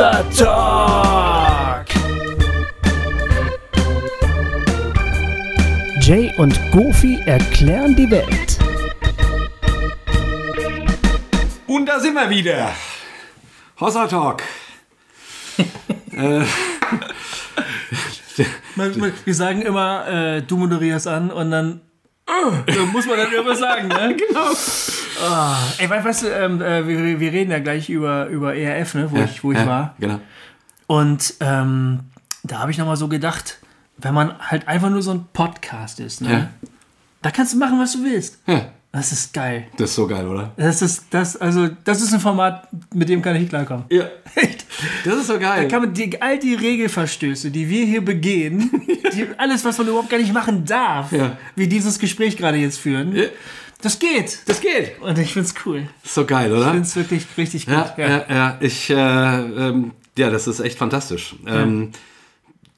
Hossa Talk. Jay und Goofy erklären die Welt. Und da sind wir wieder. Hossa Talk. äh, Wir sagen immer, äh, du moderierst an und dann äh, da muss man dann irgendwas sagen, ne? genau. Ey, we- weißt du, ähm, äh, wir, wir reden ja gleich über, über ERF, ne, wo ich, wo ich ja, war. Genau. Und ähm, da habe ich nochmal so gedacht, wenn man halt einfach nur so ein Podcast ist, ne? Ja. Da kannst du machen, was du willst. Ja, Das ist geil. das ist so geil, oder? Das ist, das, also, das ist ein Format, mit dem kann ich klarkommen. Ja. Echt. Das ist so geil. Kann man die, all die Regelverstöße, die wir hier begehen, die, alles, was man überhaupt gar nicht machen darf, Ja. wie dieses Gespräch gerade jetzt führen, Ja. Das geht. Das geht. Und ich find's cool. So geil, Ich oder? find's wirklich richtig gut. Ja, ja, ja. Ich, äh, ähm, ja, das ist echt fantastisch. Ähm,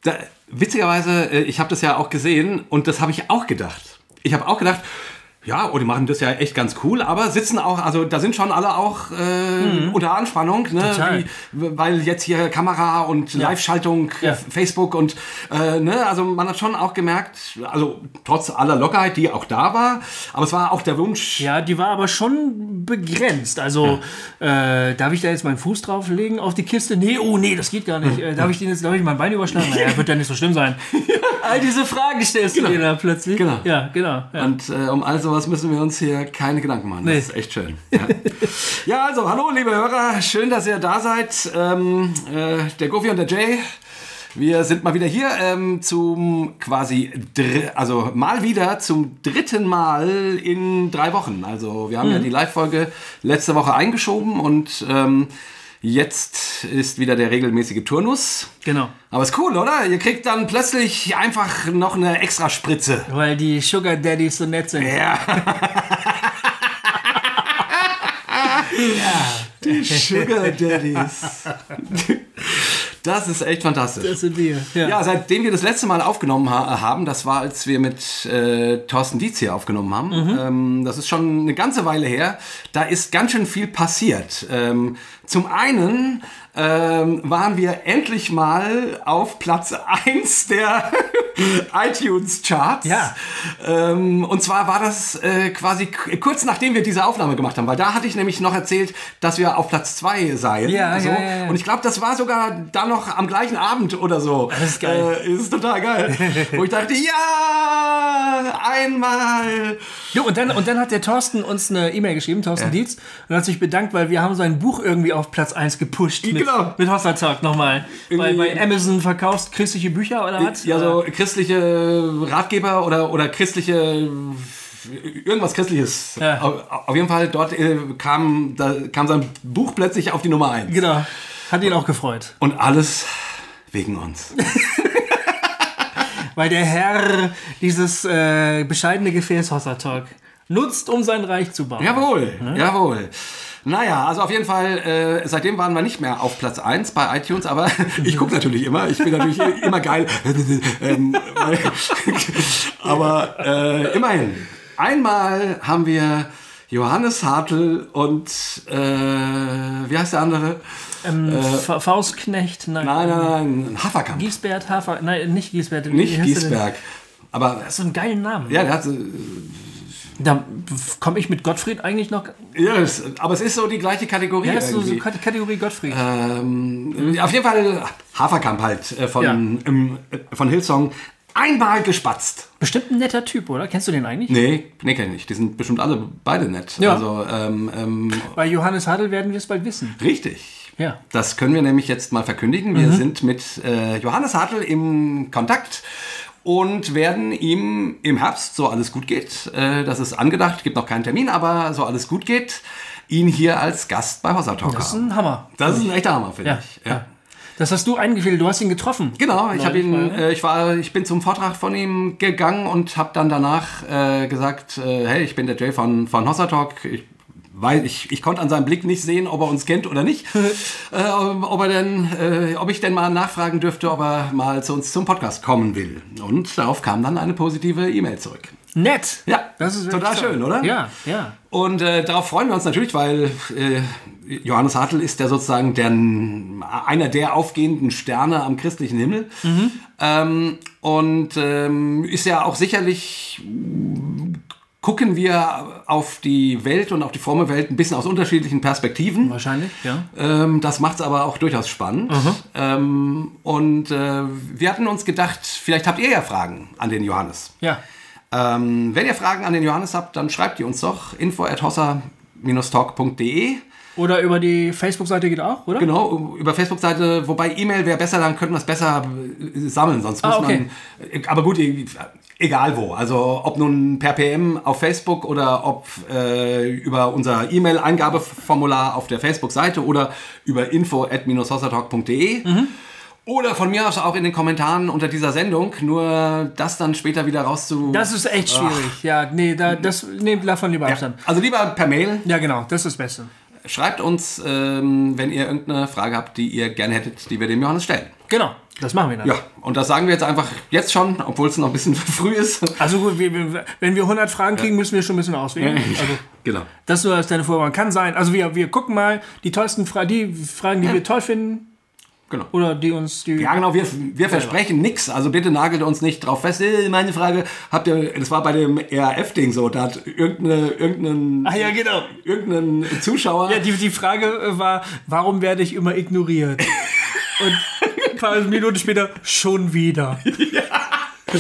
da, witzigerweise, äh, ich habe das ja auch gesehen und das habe ich auch gedacht. Ich habe auch gedacht, ja, oh, die machen das ja echt ganz cool, aber sitzen auch, also da sind schon alle auch äh, unter Anspannung, ne? Wie, weil jetzt hier Kamera und Live-Schaltung, Ja. äh, Facebook und äh, ne, also man hat schon auch gemerkt, also trotz aller Lockerheit, die auch da war, aber es war auch der Wunsch, Ja, die war aber schon begrenzt. Also, äh, darf ich da jetzt meinen Fuß drauflegen auf die Kiste? Nee, oh nee, das geht gar nicht. Äh, darf ich den jetzt, darf ich mein Bein überschlagen? Naja, wird ja nicht so schlimm sein. All diese Fragen stellst du dir da plötzlich. Genau. Ja, genau. Ja. Und äh, um all sowas müssen wir uns hier keine Gedanken machen. Das Nee. ist echt schön. Ja. ja, also hallo liebe Hörer, schön, dass ihr da seid. Ähm, äh, der Gofi und der Jay. Wir sind mal wieder hier ähm, zum quasi, also mal wieder zum dritten Mal in drei Wochen. Also wir haben ja die Live-Folge letzte Woche eingeschoben und ähm, jetzt ist wieder der regelmäßige Turnus. Genau. Aber ist cool, oder? Ihr kriegt dann plötzlich einfach noch eine extra Spritze. Weil die Sugar Daddies so nett sind. Ja. Die Sugar Daddies. Das ist echt fantastisch. Das sind wir. Ja. Ja, seitdem wir das letzte Mal aufgenommen ha haben, das war, als wir mit äh, Thorsten Dietz hier aufgenommen haben, Mhm. ähm, das ist schon eine ganze Weile her, da ist ganz schön viel passiert. Ähm, zum einen ähm, waren wir endlich mal auf Platz 1 der iTunes-Charts. Ja. Ähm, und zwar war das äh, quasi kurz nachdem wir diese Aufnahme gemacht haben, weil da hatte ich nämlich noch erzählt, dass wir auf Platz 2 seien. Ja, so. ja, ja, ja. Und ich glaube, das war sogar dann noch am gleichen Abend oder so. Das ist geil. Äh, ist total geil. Wo ich dachte, ja, einmal. Jo, und dann, und dann hat der Thorsten uns eine E-Mail geschrieben, Thorsten Dietz, und hat sich bedankt, weil wir haben sein Buch irgendwie auf Platz 1 gepusht. Mit, Genau. mit Talk nochmal. Irgendwie- bei Amazon verkaufst christliche Bücher oder was? Ja, so christliche Ratgeber oder, oder christliche irgendwas Christliches. Ja. Auf, auf jeden Fall, dort äh, kam, da kam sein Buch plötzlich auf die Nummer 1. Genau. Hat ihn auch gefreut. Und alles wegen uns. Weil der Herr dieses äh, bescheidene Gefäß Hossa Talk nutzt, um sein Reich zu bauen. Jawohl, jawohl. Naja, also auf jeden Fall, äh, seitdem waren wir nicht mehr auf Platz 1 bei iTunes, aber ich gucke natürlich immer. Ich bin natürlich immer geil. ähm, weil- aber äh, immerhin, einmal haben wir Johannes Hartl und äh, wie heißt der andere? Ähm, Fa- Faustknecht, nein. Nein, nein, nein, Haferkamp. Giesbert, Hafer, nein, nicht Giesbert. Nicht? Giesberg. Aber Das ist so ein geilen Namen. ja, der hat, äh, Da komme ich mit Gottfried eigentlich noch. ja, es, aber es ist so die gleiche Kategorie. Ja, ist so, so Kategorie Gottfried. Ähm, auf jeden Fall Haferkamp halt äh, von, Ja. ähm, äh, von Hillsong. Einmal gespatzt. Bestimmt ein netter Typ, oder? Kennst du den eigentlich? Nee, nee, kenn ich nicht. Die sind bestimmt alle beide nett. Ja. Also, ähm, ähm, Bei Johannes Hadl werden wir es bald wissen. richtig. Ja. Das können wir nämlich jetzt mal verkündigen. Mhm. Wir sind mit äh, Johannes Hartl im Kontakt und werden ihm im Herbst, so alles gut geht, äh, das ist angedacht, gibt noch keinen Termin, aber so alles gut geht, ihn hier als Gast bei Hossa Talk Das ist ein Hammer. Das ist ein echter Hammer, finde Ja, ich. ja. Das hast du eingefädelt, du hast ihn getroffen. Genau, ich habe ihn, mal. äh, ich war, ich bin zum Vortrag von ihm gegangen und habe dann danach äh, gesagt, äh, hey, ich bin der Jay von von Hossa Talk. Ich, weil ich, ich konnte an seinem Blick nicht sehen, ob er uns kennt oder nicht. äh, ob er denn, äh, ob ich denn mal nachfragen dürfte, ob er mal zu uns zum Podcast kommen will. Und darauf kam dann eine positive E-Mail zurück. Nett. Ja, das ist total toll. schön, oder? Ja, ja. Und äh, darauf freuen wir uns natürlich, weil äh, Johannes Hartl ist ja sozusagen der, einer der aufgehenden Sterne am christlichen Himmel. Ähm, und ähm, ist ja auch sicherlich, gucken wir auf die Welt und auf die fromme Welt ein bisschen aus unterschiedlichen Perspektiven. Wahrscheinlich, ja. Ähm, das macht es aber auch durchaus spannend. Ähm, und äh, wir hatten uns gedacht, vielleicht habt ihr ja Fragen an den Johannes. Ja. Ähm, wenn ihr Fragen an den Johannes habt, dann schreibt die uns doch info at hossa-talk.de. Oder über die Facebook-Seite geht auch, oder? Genau, über Facebook-Seite, wobei E-Mail wäre besser, dann könnten wir es besser äh, sammeln, sonst muss Ah, okay. man. äh, Aber gut, e- egal wo. Also ob nun per PM auf Facebook oder ob äh, über unser E-Mail-Eingabeformular auf der Facebook-Seite oder über info at hossatalk.de. Mhm. Oder von mir aus auch in den Kommentaren unter dieser Sendung, nur das dann später wieder rauszu. Das ist echt schwierig. Ja, nee, da, das nehmt davon lieber Abstand. also lieber per Mail, Ja, genau, das ist das Beste. Schreibt uns, ähm, wenn ihr irgendeine Frage habt, die ihr gerne hättet, die wir dem Johannes stellen. Genau, das machen wir dann. Ja, und das sagen wir jetzt einfach jetzt schon, obwohl es noch ein bisschen früh ist. Also gut, wir, wir, wenn wir 100 Fragen kriegen, müssen wir schon ein bisschen auswählen. Also, Genau. das nur als deine Vorwarnung. Kann sein. Also wir, wir gucken mal die tollsten Fragen, die Fragen, die wir toll finden genau. oder die uns die... Ja, genau, wir, wir versprechen nichts. Also bitte nagelt uns nicht drauf fest. Äh, Meine Frage, habt ihr, das war bei dem ERF-Ding so, da hat irgendeine, irgendein, Ah ja, genau. irgendein Zuschauer. Ja, die, die Frage war, warum werde ich immer ignoriert? Und paar Minuten später, schon wieder. Äh,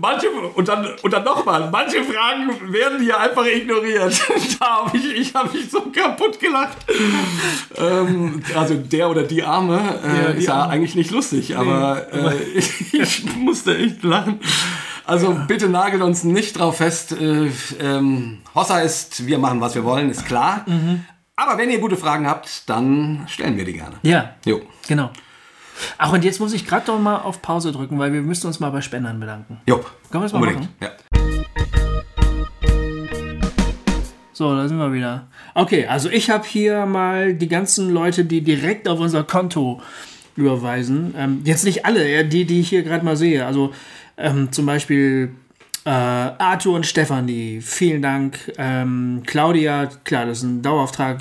manche, und dann, und dann nochmal, manche Fragen werden hier einfach ignoriert. da habe ich, ich habe mich so kaputt gelacht. ähm, also der oder die Arme äh, Ja, die ist ja Arme. eigentlich nicht lustig, aber äh, ich musste echt lachen. Also bitte nagelt uns nicht drauf fest. Äh, ähm, Hossa ist, wir machen, was wir wollen, ist klar. Aber wenn ihr gute Fragen habt, dann stellen wir die gerne. Ja, Jo. genau. Ach, und jetzt muss ich gerade doch mal auf Pause drücken, weil wir müssen uns mal bei Spendern bedanken. Jo. Können wir das mal Unbedingt. machen? Ja. So, da sind wir wieder. Okay, also ich habe hier mal die ganzen Leute, die direkt auf unser Konto überweisen. Ähm, jetzt nicht alle, die, die ich hier gerade mal sehe. Also ähm, zum Beispiel äh, Arthur und Stefanie, vielen Dank. Ähm, Claudia, klar, das ist ein Dauerauftrag.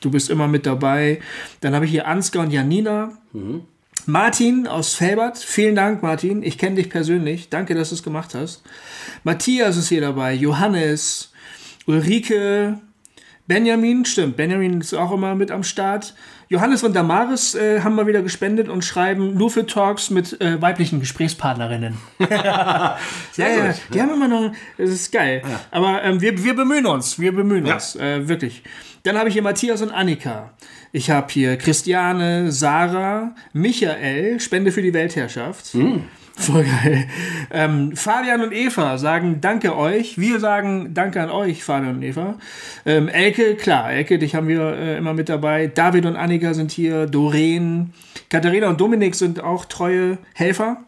Du bist immer mit dabei. Dann habe ich hier Ansgar und Janina. Martin aus Felbert, vielen Dank, Martin. Ich kenne dich persönlich. Danke, dass du es gemacht hast. Matthias ist hier dabei. Johannes, Ulrike, Benjamin, stimmt, Benjamin ist auch immer mit am Start. Johannes und Damaris äh, haben mal wieder gespendet und schreiben nur für Talks mit äh, weiblichen Gesprächspartnerinnen. ja, ja, gut. die haben immer noch, das ist geil. Aber ähm, wir, wir bemühen uns, wir bemühen Ja. uns, äh, wirklich. Dann habe ich hier Matthias und Annika. Ich habe hier Christiane, Sarah, Michael, Spende für die Weltherrschaft. Voll geil. Ähm, Fabian und Eva sagen Danke euch. Wir sagen Danke an euch, Fabian und Eva. Ähm, Elke, klar, Elke, dich haben wir äh, immer mit dabei. David und Annika sind hier. Doreen, Katharina und Dominik sind auch treue Helfer.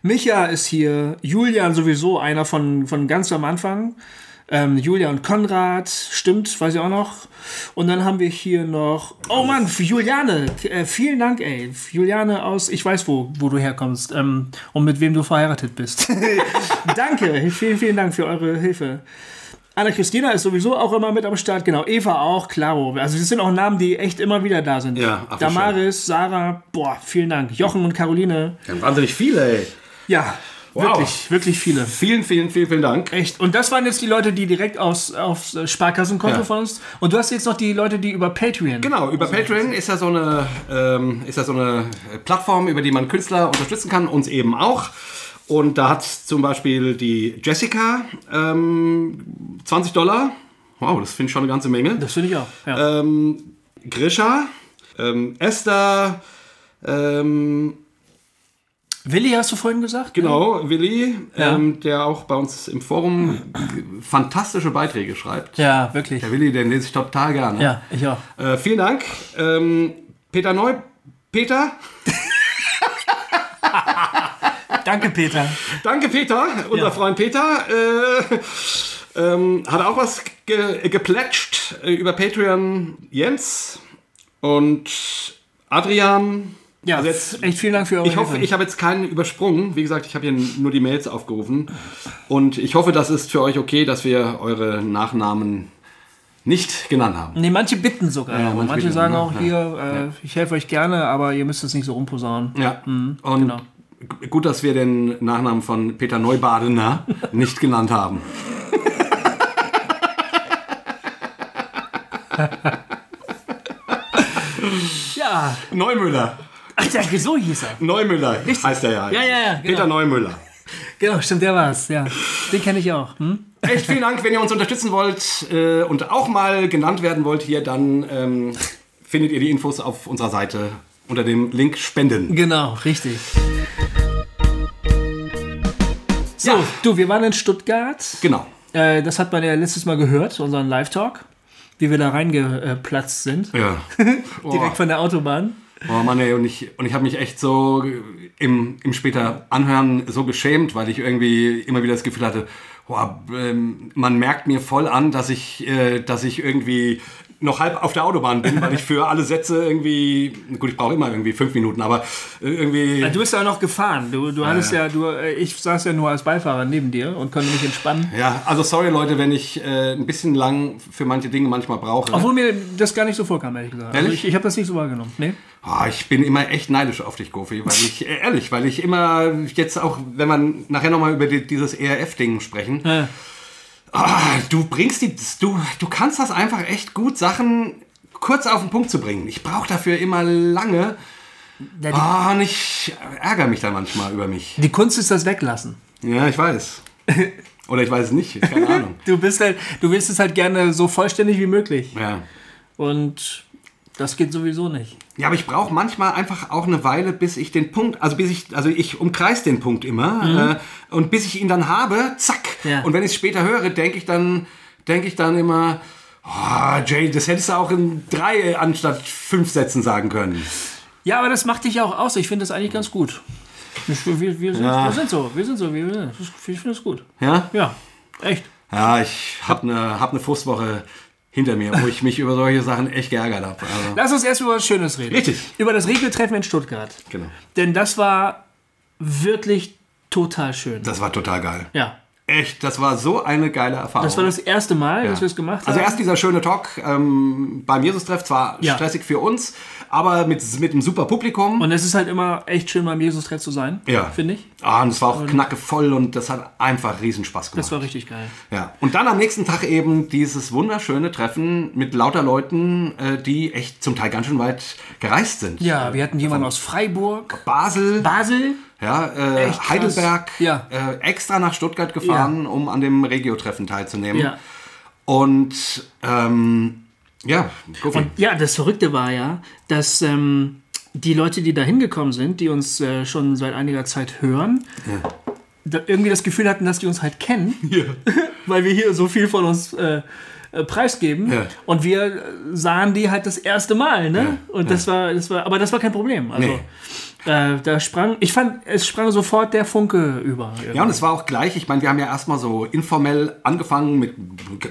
Micha ist hier. Julian sowieso, einer von, von ganz am Anfang. Ähm, Julia und Konrad, stimmt, weiß ich auch noch. Und dann haben wir hier noch, oh Mann, Juliane, äh, vielen Dank, ey. Juliane aus, ich weiß, wo, wo du herkommst ähm, und mit wem du verheiratet bist. Danke, vielen, vielen Dank für eure Hilfe. Anna-Christina ist sowieso auch immer mit am Start, genau. Eva auch, Claro. Also das sind auch Namen, die echt immer wieder da sind. Ja, Damaris, Sarah, boah, vielen Dank. Jochen und Caroline, Ja, wahnsinnig viele, ey. ja, Wow. wirklich, wirklich viele. Vielen, vielen, vielen, vielen Dank. Echt. Und das waren jetzt die Leute, die direkt aufs, aufs Sparkassenkonto Ja. von uns. Und du hast jetzt noch die Leute, die über Patreon. Genau, über Patreon ist ja so eine, ähm, ist ja so eine Plattform, über die man Künstler unterstützen kann, uns eben auch. Und da hat zum Beispiel die Jessica ähm, 20 Dollar. Wow, das finde ich schon eine ganze Menge. Das finde ich auch. Ja. Ähm, Grisha, ähm, Esther, ähm, Willi hast du vorhin gesagt? genau, Willi, Ja. ähm, der auch bei uns im Forum fantastische Beiträge schreibt. Ja, wirklich. Der Willi, den lese ich total gerne. Ja, ich auch. Äh, vielen Dank. Ähm, Peter Neu. Peter? Danke, Peter. Danke, Peter. Unser Ja. Freund Peter. Äh, ähm, hat auch was ge geplätscht äh, über Patreon. Jens und Adrian. Ja, Also jetzt- echt vielen Dank für eure Ich hoffe, Hilfe. ich habe jetzt keinen übersprungen. Wie gesagt, ich habe hier nur die Mails aufgerufen. Und ich hoffe, das ist für euch okay, dass wir eure Nachnamen nicht genannt haben. Nee, manche bitten sogar. Ja, manche manche bitten, sagen ne? auch Ja. hier, äh, ich helfe euch gerne, aber ihr müsst es nicht so rumposaunen. Ja. Und genau. gut, dass wir den Nachnamen von Peter Neubadener nicht genannt haben. Ja, Neumüller. Ach, ja, so hieß er. Neumüller heißt er ja. Ja, ja, ja, Peter genau. Neumüller. Genau, stimmt, der war's. Ja, den kenne ich auch. Hm? Echt vielen Dank, wenn ihr uns unterstützen wollt äh, und auch mal genannt werden wollt hier, dann ähm, findet ihr die Infos auf unserer Seite unter dem Link Spenden. Genau, richtig. So, Ja. du, wir waren in Stuttgart. Genau. Äh, das hat man ja letztes Mal gehört, unseren Live-Talk, wie wir da reingeplatzt sind. Ja. Direkt von der Autobahn. Oh Mann, ey, und ich, und ich habe mich echt so im, im später Anhören so geschämt, weil ich irgendwie immer wieder das Gefühl hatte, boah, ähm, man merkt mir voll an, dass ich, äh, dass ich irgendwie noch halb auf der Autobahn bin, weil ich für alle Sätze irgendwie, gut, ich brauche immer irgendwie fünf Minuten, aber äh, irgendwie... Du bist ja noch gefahren. Du, du hattest ja, du, äh, ich saß ja nur als Beifahrer neben dir und konnte mich entspannen. Ja, also sorry Leute, wenn ich äh, ein bisschen lang für manche Dinge manchmal brauche. Obwohl mir das gar nicht so vorkam, ehrlich gesagt. Also Ehrlich? ich ich habe das nicht so wahrgenommen. Nee? Ah, ich bin immer echt neidisch auf dich, Gofi, weil ich, äh, ehrlich, weil ich immer jetzt auch, wenn man nachher nochmal über die, dieses ERF-Ding sprechen, Ja. ah, du bringst die, du, du kannst das einfach echt gut, Sachen kurz auf den Punkt zu bringen. Ich brauche dafür immer lange. Ja, und ich ärgere mich dann manchmal über mich. die Kunst ist das Weglassen. Ja, ich weiß. Oder ich weiß es nicht, keine Ahnung. Du bist halt, du willst es halt gerne so vollständig wie möglich. Ja. Und das geht sowieso nicht. Ja, aber ich brauche manchmal einfach auch eine Weile, bis ich den Punkt, also bis ich, also ich umkreis den Punkt immer äh, und bis ich ihn dann habe, zack. Ja. Und wenn ich es später höre, denke ich dann, denke ich dann immer, oh, Jay, das hättest du auch in drei anstatt fünf Sätzen sagen können. Ja, aber das macht dich ja auch aus. Ich finde das eigentlich ganz gut. Ich- Wir, wir, sind, Ja. wir sind so, wir sind so, wir sind. Ich finde es gut. Ja? Ja, echt. Ja, ich habe eine hab ne Frustwoche hinter mir, wo ich mich über solche Sachen echt geärgert habe. Also, Lass uns erst über was Schönes reden. Richtig. Über das Regeltreffen in Stuttgart. genau. Denn das war wirklich total schön. Das war total geil. ja. Echt, das war so eine geile Erfahrung. Das war das erste Mal, dass Ja. wir es gemacht haben. Also erst dieser schöne Talk ähm, beim Jesus-Treff, zwar Ja. stressig für uns, aber mit, mit einem super Publikum. Und es ist halt immer echt schön, beim Jesus-Treff zu sein. Ja. Finde ich. Ah, und es war auch knacke voll und das hat einfach riesen Spaß gemacht. Das war richtig geil. ja. Und dann am nächsten Tag eben dieses wunderschöne Treffen mit lauter Leuten, äh, die echt zum Teil ganz schön weit gereist sind. Ja, wir hatten jemanden aus Freiburg, Basel, Basel. ja, äh. Heidelberg, Ja. äh, extra nach Stuttgart gefahren, um an dem Regio-Treffen teilzunehmen. Ja. Und ähm, ja. Und ja, das Verrückte war ja, dass ähm, die Leute, die da hingekommen sind, die uns äh, schon seit einiger Zeit hören, da irgendwie das Gefühl hatten, dass die uns halt kennen, weil wir hier so viel von uns äh, äh, preisgeben. Ja. Und wir sahen die halt das erste Mal, ne? Und das war, das war, aber das war kein Problem. Also Nee. Äh, da sprang, ich fand, es sprang sofort der Funke über. Ja, und es war auch gleich, ich meine, wir haben ja erstmal so informell angefangen mit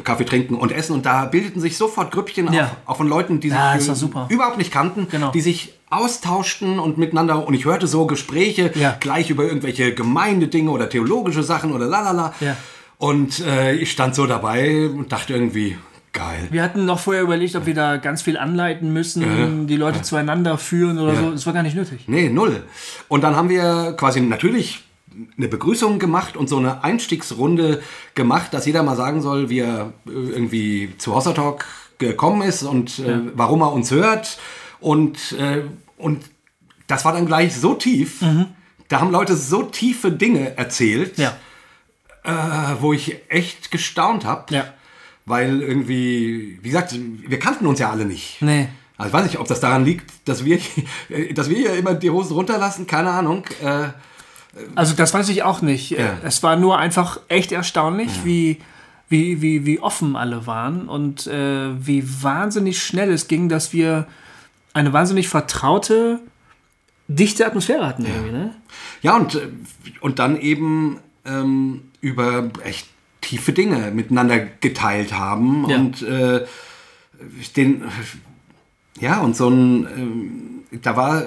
Kaffee trinken und Essen und da bildeten sich sofort Grüppchen Ja. auch, auch von Leuten, die sich Ja, super. überhaupt nicht kannten, Genau. die sich austauschten und miteinander und ich hörte so Gespräche Ja. gleich über irgendwelche Gemeindedinge oder theologische Sachen oder lalala. Ja. Und äh, ich stand so dabei und dachte irgendwie, geil. Wir hatten noch vorher überlegt, ob wir da ganz viel anleiten müssen, die Leute zueinander führen oder so. Das war gar nicht nötig. Nee, null. Und dann haben wir quasi natürlich eine Begrüßung gemacht und so eine Einstiegsrunde gemacht, dass jeder mal sagen soll, wie er äh, irgendwie zu Hossa Talk gekommen ist und äh, warum er uns hört. Und, äh, und das war dann gleich so tief. Da haben Leute so tiefe Dinge erzählt, Ja. äh, wo ich echt gestaunt habe. Ja. Weil irgendwie, wie gesagt, wir kannten uns ja alle nicht. Nee. Also ich weiß nicht, ob das daran liegt, dass wir, dass wir hier immer die Hosen runterlassen, keine Ahnung. Äh, Also das weiß ich auch nicht. Ja. Es war nur einfach echt erstaunlich, wie, wie, wie, wie offen alle waren und äh, wie wahnsinnig schnell es ging, dass wir eine wahnsinnig vertraute, dichte Atmosphäre hatten irgendwie, ne? ja, und, äh, und dann eben ähm, über echt tiefe Dinge miteinander geteilt haben Ja. und äh, den, ja, und so ein, ähm, da war,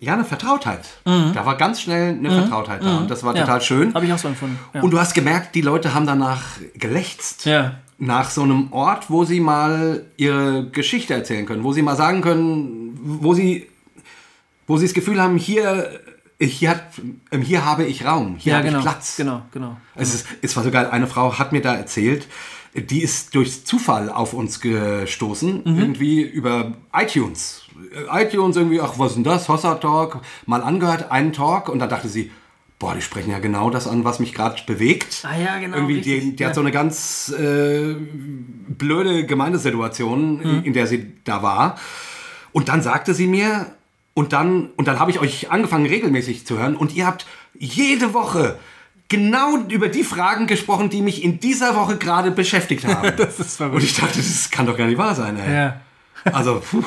ja, eine Vertrautheit. Da war ganz schnell eine Vertrautheit da und das war Mhm. Ja. total schön. Habe ich auch so empfunden. Ja. Und du hast gemerkt, die Leute haben danach gelächzt. ja. Nach so einem Ort, wo sie mal ihre Geschichte erzählen können, wo sie mal sagen können, wo sie, wo sie das Gefühl haben, hier, hier, hat, hier habe ich Raum, hier ja, habe genau. ich Platz. Genau, genau. Es, ist, es war sogar, eine Frau hat mir da erzählt, die ist durch Zufall auf uns gestoßen, Mhm. irgendwie über iTunes. ITunes irgendwie, ach, was ist denn das? Hossa Talk, mal angehört, einen Talk und dann dachte sie, boah, die sprechen ja genau das an, was mich gerade bewegt. Ah ja, genau, Irgendwie, die, richtig, die hat ja. so eine ganz äh, blöde Gemeindesituation, Mhm. in der sie da war. Und dann sagte sie mir, und dann, und dann habe ich euch angefangen regelmäßig zu hören und ihr habt jede Woche genau über die Fragen gesprochen, die mich in dieser Woche gerade beschäftigt haben. Das ist verrückt. und ich dachte, das kann doch gar nicht wahr sein. Ey. Ja. Also, puh,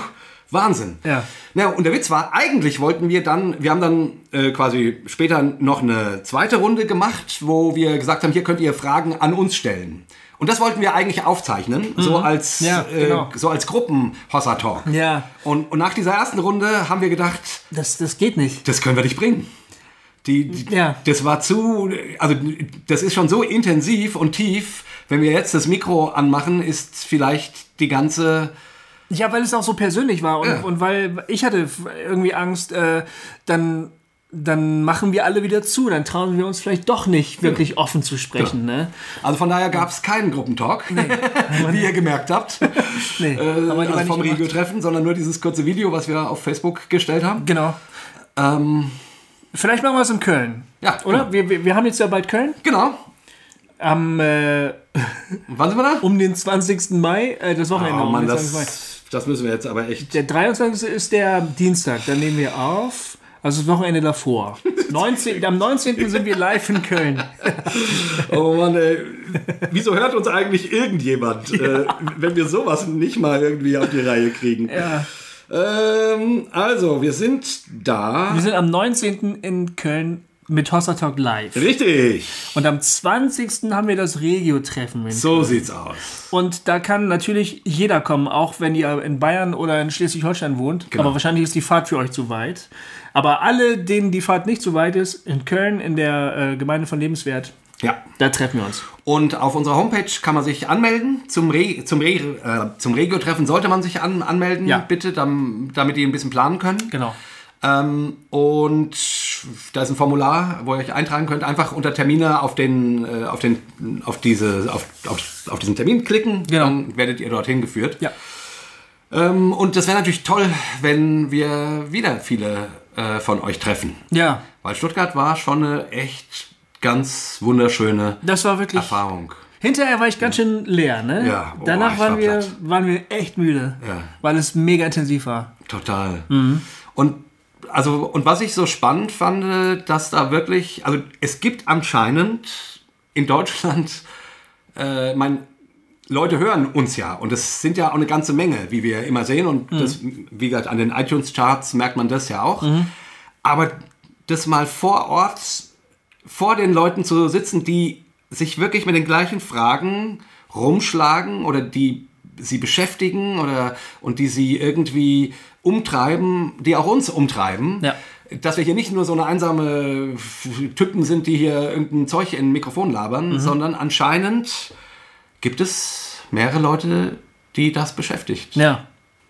Wahnsinn. Ja. ja. Und der Witz war, eigentlich wollten wir dann, wir haben dann äh, quasi später noch eine zweite Runde gemacht, wo wir gesagt haben, hier könnt ihr Fragen an uns stellen. Und das wollten wir eigentlich aufzeichnen, so als Mhm. Ja, genau. äh, so als Gruppen Hossa Talk. Ja. Und, und nach dieser ersten Runde haben wir gedacht, Das, das geht nicht. das können wir nicht bringen. Die, die, Ja. Das war zu, also das ist schon so intensiv und tief. Wenn wir jetzt das Mikro anmachen, ist vielleicht die ganze Ja, weil es auch so persönlich war und, Ja. und weil ich hatte irgendwie Angst, äh, dann, dann machen wir alle wieder zu, dann trauen wir uns vielleicht doch nicht wirklich offen zu sprechen. Ne? Also von daher gab es keinen Gruppentalk, wie ihr gemerkt habt, Nee, äh, also vom. Regio-Treffen, sondern nur dieses kurze Video, was wir auf Facebook gestellt haben. Genau. Ähm, Vielleicht machen wir es in Köln. Ja, Oder? genau. Wir, wir, wir haben jetzt ja bald Köln. genau. Am, äh, Wann sind wir da? um den 20. Mai, äh, das Wochenende. Oh um Mann, den 20. Mai. das, das müssen wir jetzt aber echt. Der 23. ist der Dienstag, dann nehmen wir auf. Also das Wochenende davor. 19, am 19. sind wir live in Köln. Oh Mann, ey. Wieso hört uns eigentlich irgendjemand, äh, wenn wir sowas nicht mal irgendwie auf die Reihe kriegen? Ja. Ähm, also, wir sind da. Wir sind am 19. in Köln mit Hossa Talk live. Richtig. Und am 20. haben wir das Regio-Treffen. So sieht's aus. Und da kann natürlich jeder kommen, auch wenn ihr in Bayern oder in Schleswig-Holstein wohnt. Genau. Aber wahrscheinlich ist die Fahrt für euch zu weit. Aber alle, denen die Fahrt nicht zu weit ist, in Köln, in der äh, Gemeinde von Lebenswert, Ja. da treffen wir uns. Und auf unserer Homepage kann man sich anmelden. Zum, Re zum, Re äh, zum Regio-Treffen sollte man sich an anmelden, Ja. bitte, dam damit ihr ein bisschen planen könnt. Genau. Ähm, und da ist ein Formular, wo ihr euch eintragen könnt. Einfach unter Termine auf den, äh, auf den, auf diese, auf, auf, auf diesen Termin klicken. Genau. Dann werdet ihr dorthin geführt. Ja. Ähm, und das wäre natürlich toll, wenn wir wieder viele äh, von euch treffen. Ja. Weil Stuttgart war schon eine echt ganz wunderschöne Das war wirklich. Erfahrung. Hinterher war ich ganz schön leer, ne? Ja, boah, Danach waren, war wir, platt. waren wir echt müde. Ja. Weil es mega intensiv war. Total. Und also und was ich so spannend fand, äh, dass da wirklich, also es gibt anscheinend in Deutschland, äh, mein Leute hören uns ja und es sind ja auch eine ganze Menge, wie wir immer sehen und das, wie gesagt, an den iTunes-Charts merkt man das ja auch. Aber das mal vor Ort, vor den Leuten zu sitzen, die sich wirklich mit den gleichen Fragen rumschlagen oder die sie beschäftigen oder und die sie irgendwie umtreiben, die auch uns umtreiben. Ja. Dass wir hier nicht nur so eine einsame Typen sind, die hier irgendein Zeug in ein Mikrofon labern, sondern anscheinend gibt es mehrere Leute, die das beschäftigt. Ja.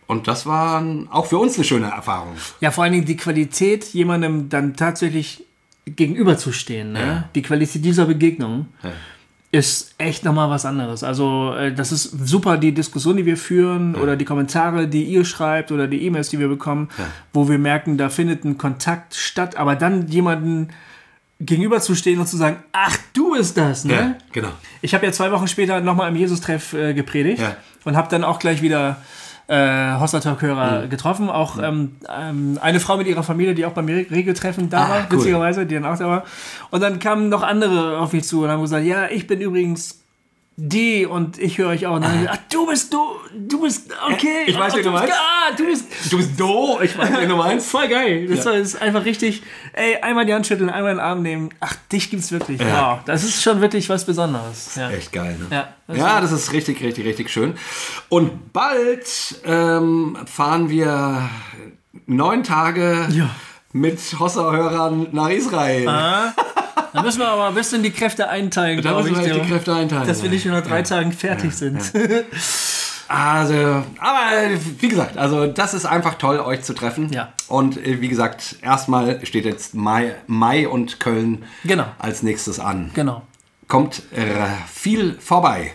Und das war auch für uns eine schöne Erfahrung. Ja, vor allen Dingen die Qualität, jemandem dann tatsächlich gegenüberzustehen. Ne? Ja. Die Qualität dieser Begegnung Ja. ist echt nochmal was anderes. Also, äh, das ist super, die Diskussion, die wir führen oder die Kommentare, die ihr schreibt oder die E-Mails, die wir bekommen, wo wir merken, da findet ein Kontakt statt, aber dann jemanden gegenüberzustehen und zu sagen, ach, du bist das, ne? Ja, genau. Ich habe ja zwei Wochen später nochmal im Jesus-Treff äh, gepredigt Ja. und habe dann auch gleich wieder äh, Hosta-Talk-Hörer Mhm. getroffen. Auch ähm, ähm, eine Frau mit ihrer Familie, die auch beim Re- Regeltreffen da Ah, war, cool. witzigerweise, die dann auch da war. Und dann kamen noch andere auf mich zu und haben gesagt, ja, ich bin übrigens die und ich höre euch auch. Dann gesagt, ach, du bist du, du bist, okay. Äh, Ich weiß, Ach, wen du bist- meinst. Ah, du bist, Du bist do, ich weiß, wen du meinst. Voll geil. Das Ja. ist einfach richtig. Ey, einmal die Hand schütteln, einmal den Arm nehmen. Ach, dich gibt's wirklich. Ja. Wow. Das ist schon wirklich was Besonderes. Ja. Echt geil, ne? Ja, das ja, das ist richtig, richtig, richtig schön. Und bald ähm, fahren wir neun Tage Ja. Mit Hossa-Hörern nach Israel. Da müssen wir aber ein bisschen die Kräfte einteilen, da müssen wir die. Kräfte einteilen. dass wir ja. nicht nur nach drei Tagen fertig sind. Also, aber wie gesagt, also das ist einfach toll, euch zu treffen. Ja. Und äh, wie gesagt, erstmal steht jetzt Mai, Mai und Köln Genau. als nächstes an. Genau. Kommt äh, viel vorbei.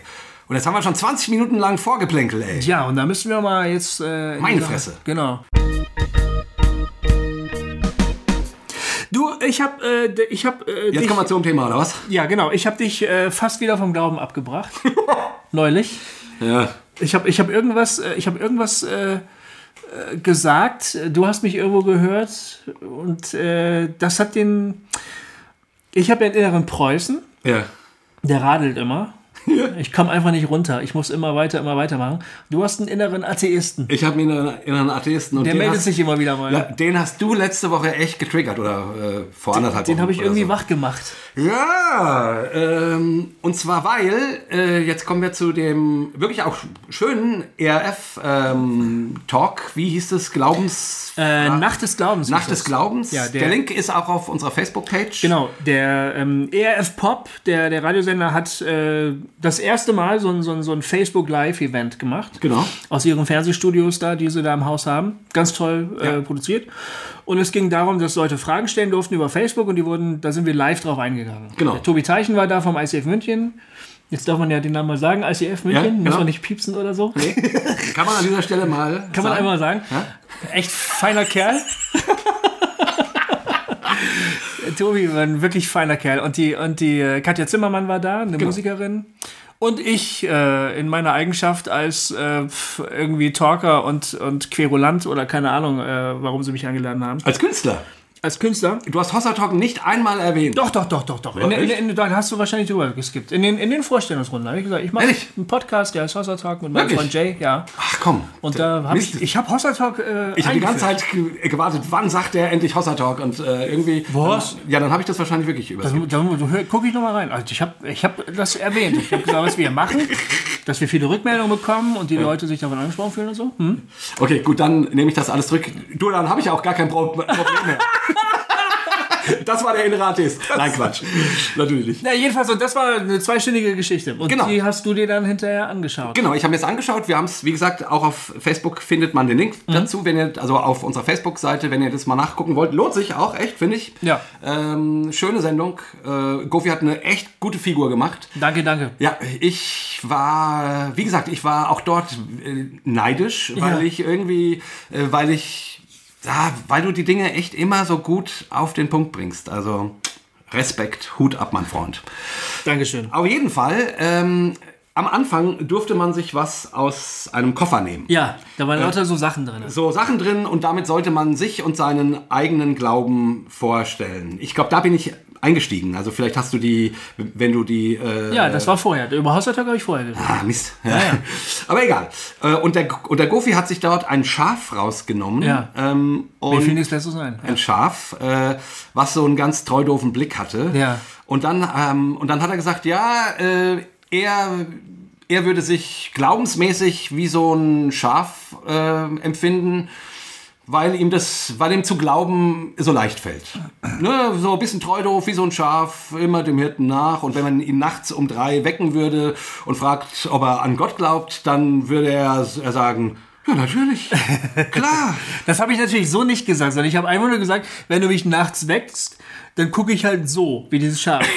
Und jetzt haben wir schon 20 Minuten lang Vorgeplänkel, ey. Ja, und da müssen wir mal jetzt. Äh, in Meine Fresse. Genau. Du, ich hab, äh, ich hab, äh, Jetzt dich, kommen wir zum Thema, oder was? ja genau, ich hab dich äh, fast wieder vom Glauben abgebracht. Neulich. Ja. Ich habe ich hab irgendwas, äh, ich hab irgendwas äh, äh, gesagt. Du hast mich irgendwo gehört und das hat den. Ich habe ja einen inneren Preußen, Ja. der radelt immer. Ich komme einfach nicht runter. Ich muss immer weiter, immer weitermachen. Du hast einen inneren Atheisten. Ich habe einen inneren Atheisten und Der den, meldet hast, sich immer wieder mal. ja, den hast du letzte Woche echt getriggert oder äh, vor anderthalb Den Wochen habe ich irgendwie so. wach gemacht. Ja, ähm, und zwar weil, äh, jetzt kommen wir zu dem wirklich auch schönen ERF-Talk, wie hieß es, Glaubens... Äh, Nacht des Glaubens. Nacht des. Glaubens. Ja, der, der- Link ist auch auf unserer Facebook-Page. Genau, der ähm, ERF Pop, der, der Radiosender, hat äh, das erste Mal so ein, so ein, so ein Facebook Live-Event gemacht. Genau. Aus ihren Fernsehstudios da, die sie da im Haus haben. Ganz toll äh, Ja. produziert. Und es ging darum, dass Leute Fragen stellen durften über Facebook und die wurden, da sind wir live drauf eingegangen. Genau. Der Tobi Teichen war da vom ICF München. Jetzt darf man ja den Namen mal sagen, ICF München. Ja, Muss genau. man nicht piepsen oder so. Kann man an dieser Stelle mal Kann man sagen? einmal sagen. Echt feiner Kerl. Tobi war ein wirklich feiner Kerl. Und die, und die äh, Katja Zimmermann war da, eine Musikerin. Und ich äh, in meiner Eigenschaft als äh, irgendwie Talker und, und Querulant oder keine Ahnung, äh, warum sie mich eingeladen haben. Als Künstler. Als Künstler. Du hast Hossa Talk nicht einmal erwähnt. Doch, doch, doch, doch, doch. In, in, in, da hast du wahrscheinlich drüber geskippt. In den, in den Vorstellungsrunden habe ich gesagt, ich mache Ehrlich? einen Podcast, der heißt Hossa Talk mit meinem Wirklich? Freund Jay. Ja. Ach komm. Und da habe ich, ich habe Hossa Talk äh, Ich habe die ganze. Zeit ge- gewartet, wann sagt der endlich Hossa Talk und äh, irgendwie. Was? Dann, ja, dann habe ich das wahrscheinlich wirklich hör- guck ich noch mal rein. Also ich habe ich hab das erwähnt. Ich habe gesagt, was wir hier machen, dass wir viele Rückmeldungen bekommen und die Leute sich davon angesprochen fühlen und so. Hm? Okay, gut, dann nehme ich das alles zurück. Du, dann habe ich auch gar kein Pro Problem mehr. das war der innere Atheist. Nein, Quatsch. Natürlich nicht. Na, jedenfalls, und das war eine zweistündige Geschichte. Und Genau. die hast du dir dann hinterher angeschaut. Genau, ich habe mir das angeschaut. Wir haben es, wie gesagt, auch auf Facebook findet man den Link Mhm. dazu, wenn ihr, also auf unserer Facebook-Seite, wenn ihr das mal nachgucken wollt. Lohnt sich auch, echt, finde ich. Ja. Ähm, schöne Sendung. Äh, Gofi hat eine echt gute Figur gemacht. Danke, danke. Ja, ich war, wie gesagt, ich war auch dort äh, neidisch, weil Ja. ich irgendwie, äh, weil ich, ja, weil du die Dinge echt immer so gut auf den Punkt bringst. Also Respekt, Hut ab, mein Freund. Dankeschön. Auf jeden Fall, ähm, am Anfang durfte man sich was aus einem Koffer nehmen. Ja, da waren lauter so Sachen drin. So Sachen drin und damit sollte man sich und seinen eigenen Glauben vorstellen. Ich glaube, da bin ich eingestiegen. Also vielleicht hast du die, wenn du die... Äh, Ja, das war vorher. Über Haushaltag habe ich vorher geredet. Ah, Mist. Ja. Aber egal. Äh, Und der, und der Gofi hat sich dort ein Schaf rausgenommen. Ja. Ähm, Wie und viel ist das so sein? ein Schaf, äh, was so einen ganz treu doofen Blick hatte. Ja. Und dann, ähm, und dann hat er gesagt, ja, äh, er, er würde sich glaubensmäßig wie so ein Schaf äh, empfinden, weil ihm das, weil ihm zu glauben so leicht fällt. Ne, so ein bisschen treu doof wie so ein Schaf, immer dem Hirten nach. Und wenn man ihn nachts um drei wecken würde und fragt, ob er an Gott glaubt, dann würde er, er sagen, ja, natürlich, klar. Das habe ich natürlich so nicht gesagt, sondern ich habe einfach nur gesagt, wenn du mich nachts wächst, dann gucke ich halt so, wie dieses Schaf.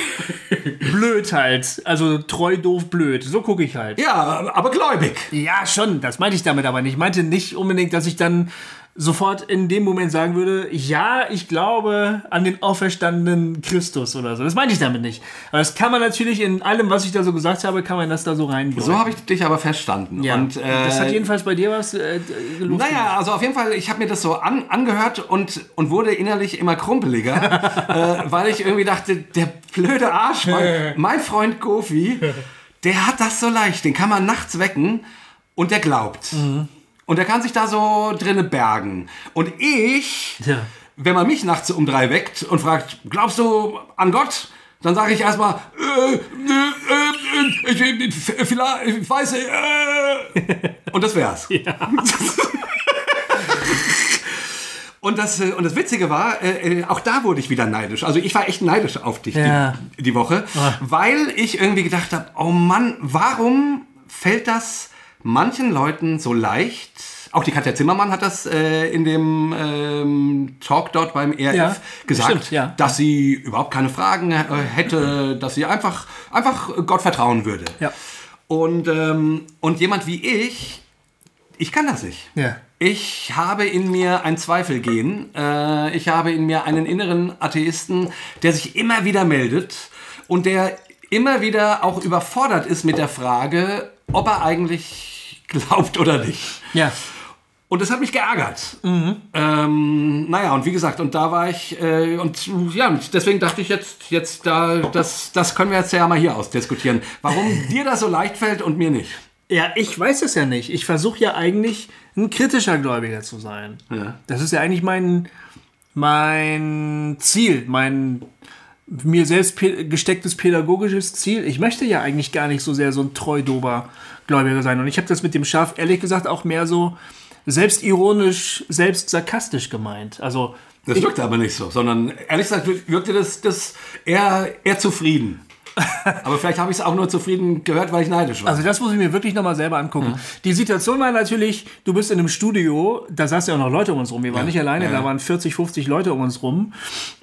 blöd halt. Also treu, doof, blöd. So gucke ich halt. Ja, aber gläubig. Ja, schon. Das meinte ich damit aber nicht. Ich meinte nicht unbedingt, dass ich dann sofort in dem Moment sagen würde, ja, ich glaube an den auferstandenen Christus oder so. Das meinte ich damit nicht. Aber das kann man natürlich in allem, was ich da so gesagt habe, kann man das da so rein. So habe ich dich aber verstanden. ja. Und, äh, das hat jedenfalls bei dir was äh, Naja, also auf jeden Fall, ich habe mir das so an, angehört und, und wurde innerlich immer krumpeliger, äh, weil ich irgendwie dachte, der blöde Arsch, mein, mein Freund Gofi, der hat das so leicht, den kann man nachts wecken und der glaubt. Und der kann sich da so drinne bergen. Und ich, Ja. wenn man mich nachts um drei weckt und fragt, glaubst du an Gott? Dann sage ich erstmal, äh, äh, äh, ich, ich, vielleicht, ich weiß, äh, und das wär's. Und das, äh, und das Witzige war, äh, äh, auch da wurde ich wieder neidisch. Also ich war echt neidisch auf dich Ja. die, die Woche, weil ich irgendwie gedacht habe, oh Mann, warum fällt das manchen Leuten so leicht? Auch die Katja Zimmermann hat das äh, in dem ähm, Talk dort beim ERF Ja, gesagt, stimmt, ja. dass sie überhaupt keine Fragen äh, hätte, dass sie einfach, einfach Gott vertrauen würde. Ja. Und, ähm, und jemand wie ich, ich kann das nicht. Ich habe in mir ein Zweifelgehen. Äh, ich habe in mir einen inneren Atheisten, der sich immer wieder meldet und der immer wieder auch überfordert ist mit der Frage, ob er eigentlich glaubt oder nicht. Ja. Und das hat mich geärgert. Ähm, naja, und wie gesagt, und da war ich, äh, und ja, und deswegen dachte ich jetzt, jetzt da, das, das können wir jetzt ja mal hier ausdiskutieren. Warum dir das so leicht fällt und mir nicht. Ja, ich weiß es ja nicht. Ich versuche ja eigentlich ein kritischer Gläubiger zu sein. Ja. Das ist ja eigentlich mein, mein Ziel, mein mir selbst gestecktes pädagogisches Ziel. Ich möchte ja eigentlich gar nicht so sehr so ein treudober Gläubiger sein. Und ich habe das mit dem Schaf ehrlich gesagt auch mehr so selbstironisch, selbst sarkastisch gemeint. Also Das wirkte aber nicht so, sondern ehrlich gesagt wirkte das, das eher, eher zufrieden. Aber vielleicht habe ich es auch nur zufrieden gehört, weil ich neidisch war. Also das muss ich mir wirklich nochmal selber angucken. Die Situation war natürlich, du bist in einem Studio, da saßen ja auch noch Leute um uns rum. Wir waren nicht alleine, ja, ja. da waren 40, 50 Leute um uns rum.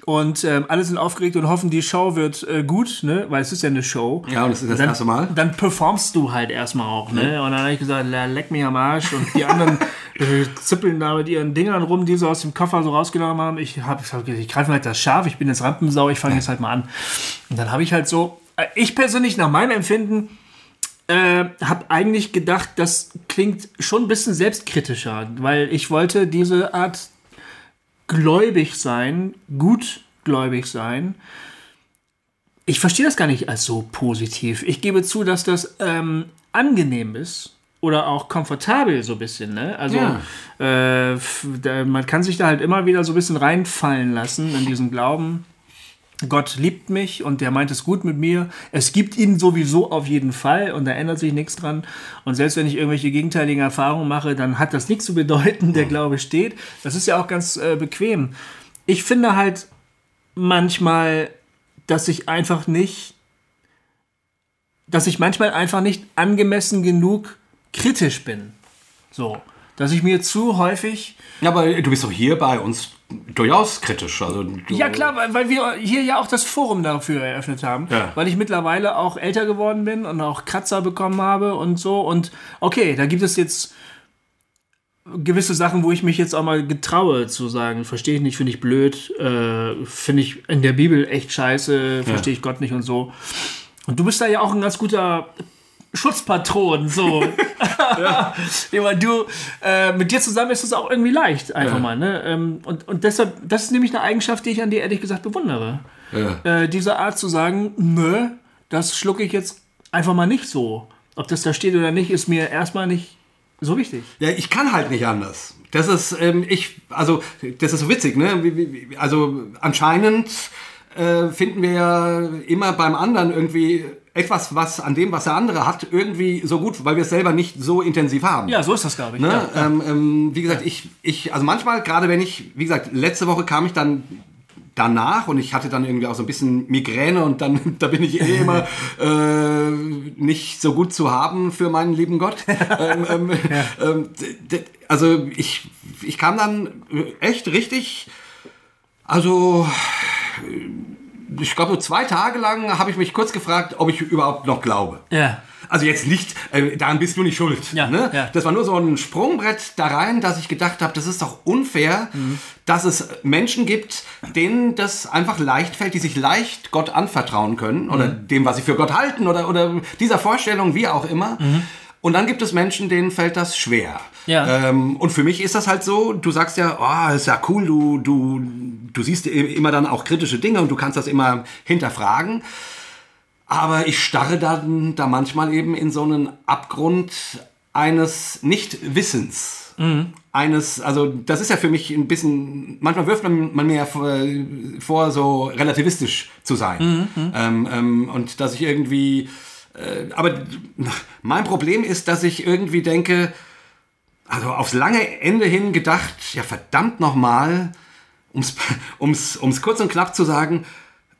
Und ähm, alle sind aufgeregt und hoffen, die Show wird äh, gut, ne? weil es ist ja eine Show. ja, und das ist das dann, erste Mal. Dann performst du halt erstmal auch, ne? Und dann habe ich gesagt, "La- leck mich am Arsch. Und die anderen äh, zippeln da mit ihren Dingern rum, die sie aus dem Koffer so rausgenommen haben. Ich habe gesagt, ich greife halt das Schaf, ich bin jetzt Rampensau, ich fange jetzt halt mal an. Und dann habe ich halt so, ich persönlich nach meinem Empfinden, äh, habe eigentlich gedacht, das klingt schon ein bisschen selbstkritischer, weil ich wollte diese Art gläubig sein, gutgläubig sein. Ich verstehe das gar nicht als so positiv. Ich gebe zu, dass das ähm, angenehm ist oder auch komfortabel so ein bisschen. Ne? Also äh, f- da, man kann sich da halt immer wieder so ein bisschen reinfallen lassen in diesen Glauben. Gott liebt mich und der meint es gut mit mir. Es gibt ihn sowieso auf jeden Fall und da ändert sich nichts dran. Und selbst wenn ich irgendwelche gegenteiligen Erfahrungen mache, dann hat das nichts zu bedeuten. Der Glaube steht. Das ist ja auch ganz äh, bequem. Ich finde halt manchmal, dass ich einfach nicht, dass ich manchmal einfach nicht angemessen genug kritisch bin. So. Dass ich mir zu häufig Ja, aber du bist doch hier bei uns durchaus kritisch. Also du, Ja klar, weil, weil wir hier ja auch das Forum dafür eröffnet haben, Ja. weil ich mittlerweile auch älter geworden bin und auch Kratzer bekommen habe und so und okay, da gibt es jetzt gewisse Sachen, wo ich mich jetzt auch mal getraue zu sagen, verstehe ich nicht, finde ich blöd, äh, finde ich in der Bibel echt scheiße, verstehe ich Gott nicht und so. Und du bist da ja auch ein ganz guter Schutzpatron, so. ja. weil du, äh, mit dir zusammen ist es auch irgendwie leicht, einfach Ja. mal, ne? Ähm, und, und deshalb, das ist nämlich eine Eigenschaft, die ich an dir ehrlich gesagt bewundere. Ja. Äh, diese Art zu sagen, nö, das schlucke ich jetzt einfach mal nicht so. Ob das da steht oder nicht, ist mir erstmal nicht so wichtig. Ja, ich kann halt nicht anders. Das ist, ähm, ich, also, das ist so witzig, ne? Also, anscheinend äh, finden wir ja immer beim anderen irgendwie etwas, was an dem, was der andere hat, irgendwie so gut, weil wir es selber nicht so intensiv haben. Ja, so ist das, glaube ich. Ne? Ja. Ähm, ähm, wie gesagt, ich, ich, also manchmal, gerade wenn ich, wie gesagt, letzte Woche kam ich dann danach und ich hatte dann irgendwie auch so ein bisschen Migräne und dann, da bin ich eh immer äh, nicht so gut zu haben für meinen lieben Gott. ähm, ähm, ähm, also ich, ich kam dann echt richtig, also ich glaube, zwei Tage lang habe ich mich kurz gefragt, ob ich überhaupt noch glaube. ja. Also jetzt nicht, äh, daran bist du nicht schuld. Ja, ne? ja. Das war nur so ein Sprungbrett da rein, dass ich gedacht habe, das ist doch unfair, Mhm. dass es Menschen gibt, denen das einfach leicht fällt, die sich leicht Gott anvertrauen können oder Mhm. dem, was sie für Gott halten oder, oder dieser Vorstellung, wie auch immer. Mhm. Und dann gibt es Menschen, denen fällt das schwer. Ja. Ähm, und für mich ist das halt so, du sagst ja, oh, ist ja cool, du, du, du siehst immer dann auch kritische Dinge und du kannst das immer hinterfragen. Aber ich starre dann da manchmal eben in so einen Abgrund eines Nichtwissens. Eines, also das ist ja für mich ein bisschen, manchmal wirft man, man mir ja vor, vor, so relativistisch zu sein. Ähm, ähm, und dass ich irgendwie, äh, aber mein Problem ist, dass ich irgendwie denke, also aufs lange Ende hin gedacht, ja verdammt nochmal, ums, ums, ums kurz und knapp zu sagen,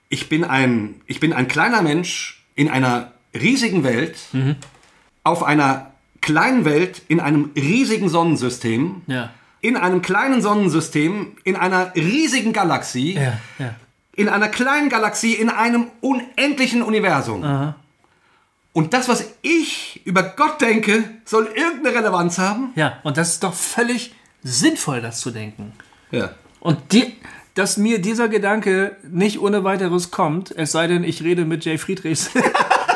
ich bin ein, ich bin ein kleiner Mensch in einer riesigen Welt, auf einer kleinen Welt in einem riesigen Sonnensystem, Ja. in einem kleinen Sonnensystem, in einer riesigen Galaxie, Ja, ja. in einer kleinen Galaxie, in einem unendlichen Universum. Und das, was ich über Gott denke, soll irgendeine Relevanz haben? Ja, und das ist doch völlig sinnvoll, das zu denken. Ja. Und die, dass mir dieser Gedanke nicht ohne weiteres kommt, es sei denn, ich rede mit Jay Friedrichs.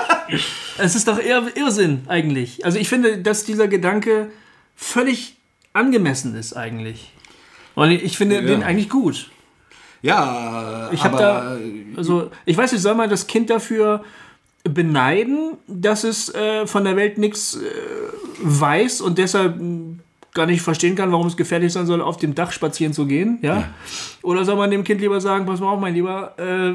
es ist doch eher Irrsinn eigentlich. Also ich finde, dass dieser Gedanke völlig angemessen ist eigentlich. Und ich finde den eigentlich gut. Ja, Ich habe da, also ich weiß nicht, soll man das Kind dafür beneiden, dass es äh, von der Welt nichts äh, weiß und deshalb mh, gar nicht verstehen kann, warum es gefährlich sein soll, auf dem Dach spazieren zu gehen, ja? Oder soll man dem Kind lieber sagen, pass mal auf, mein Lieber, äh,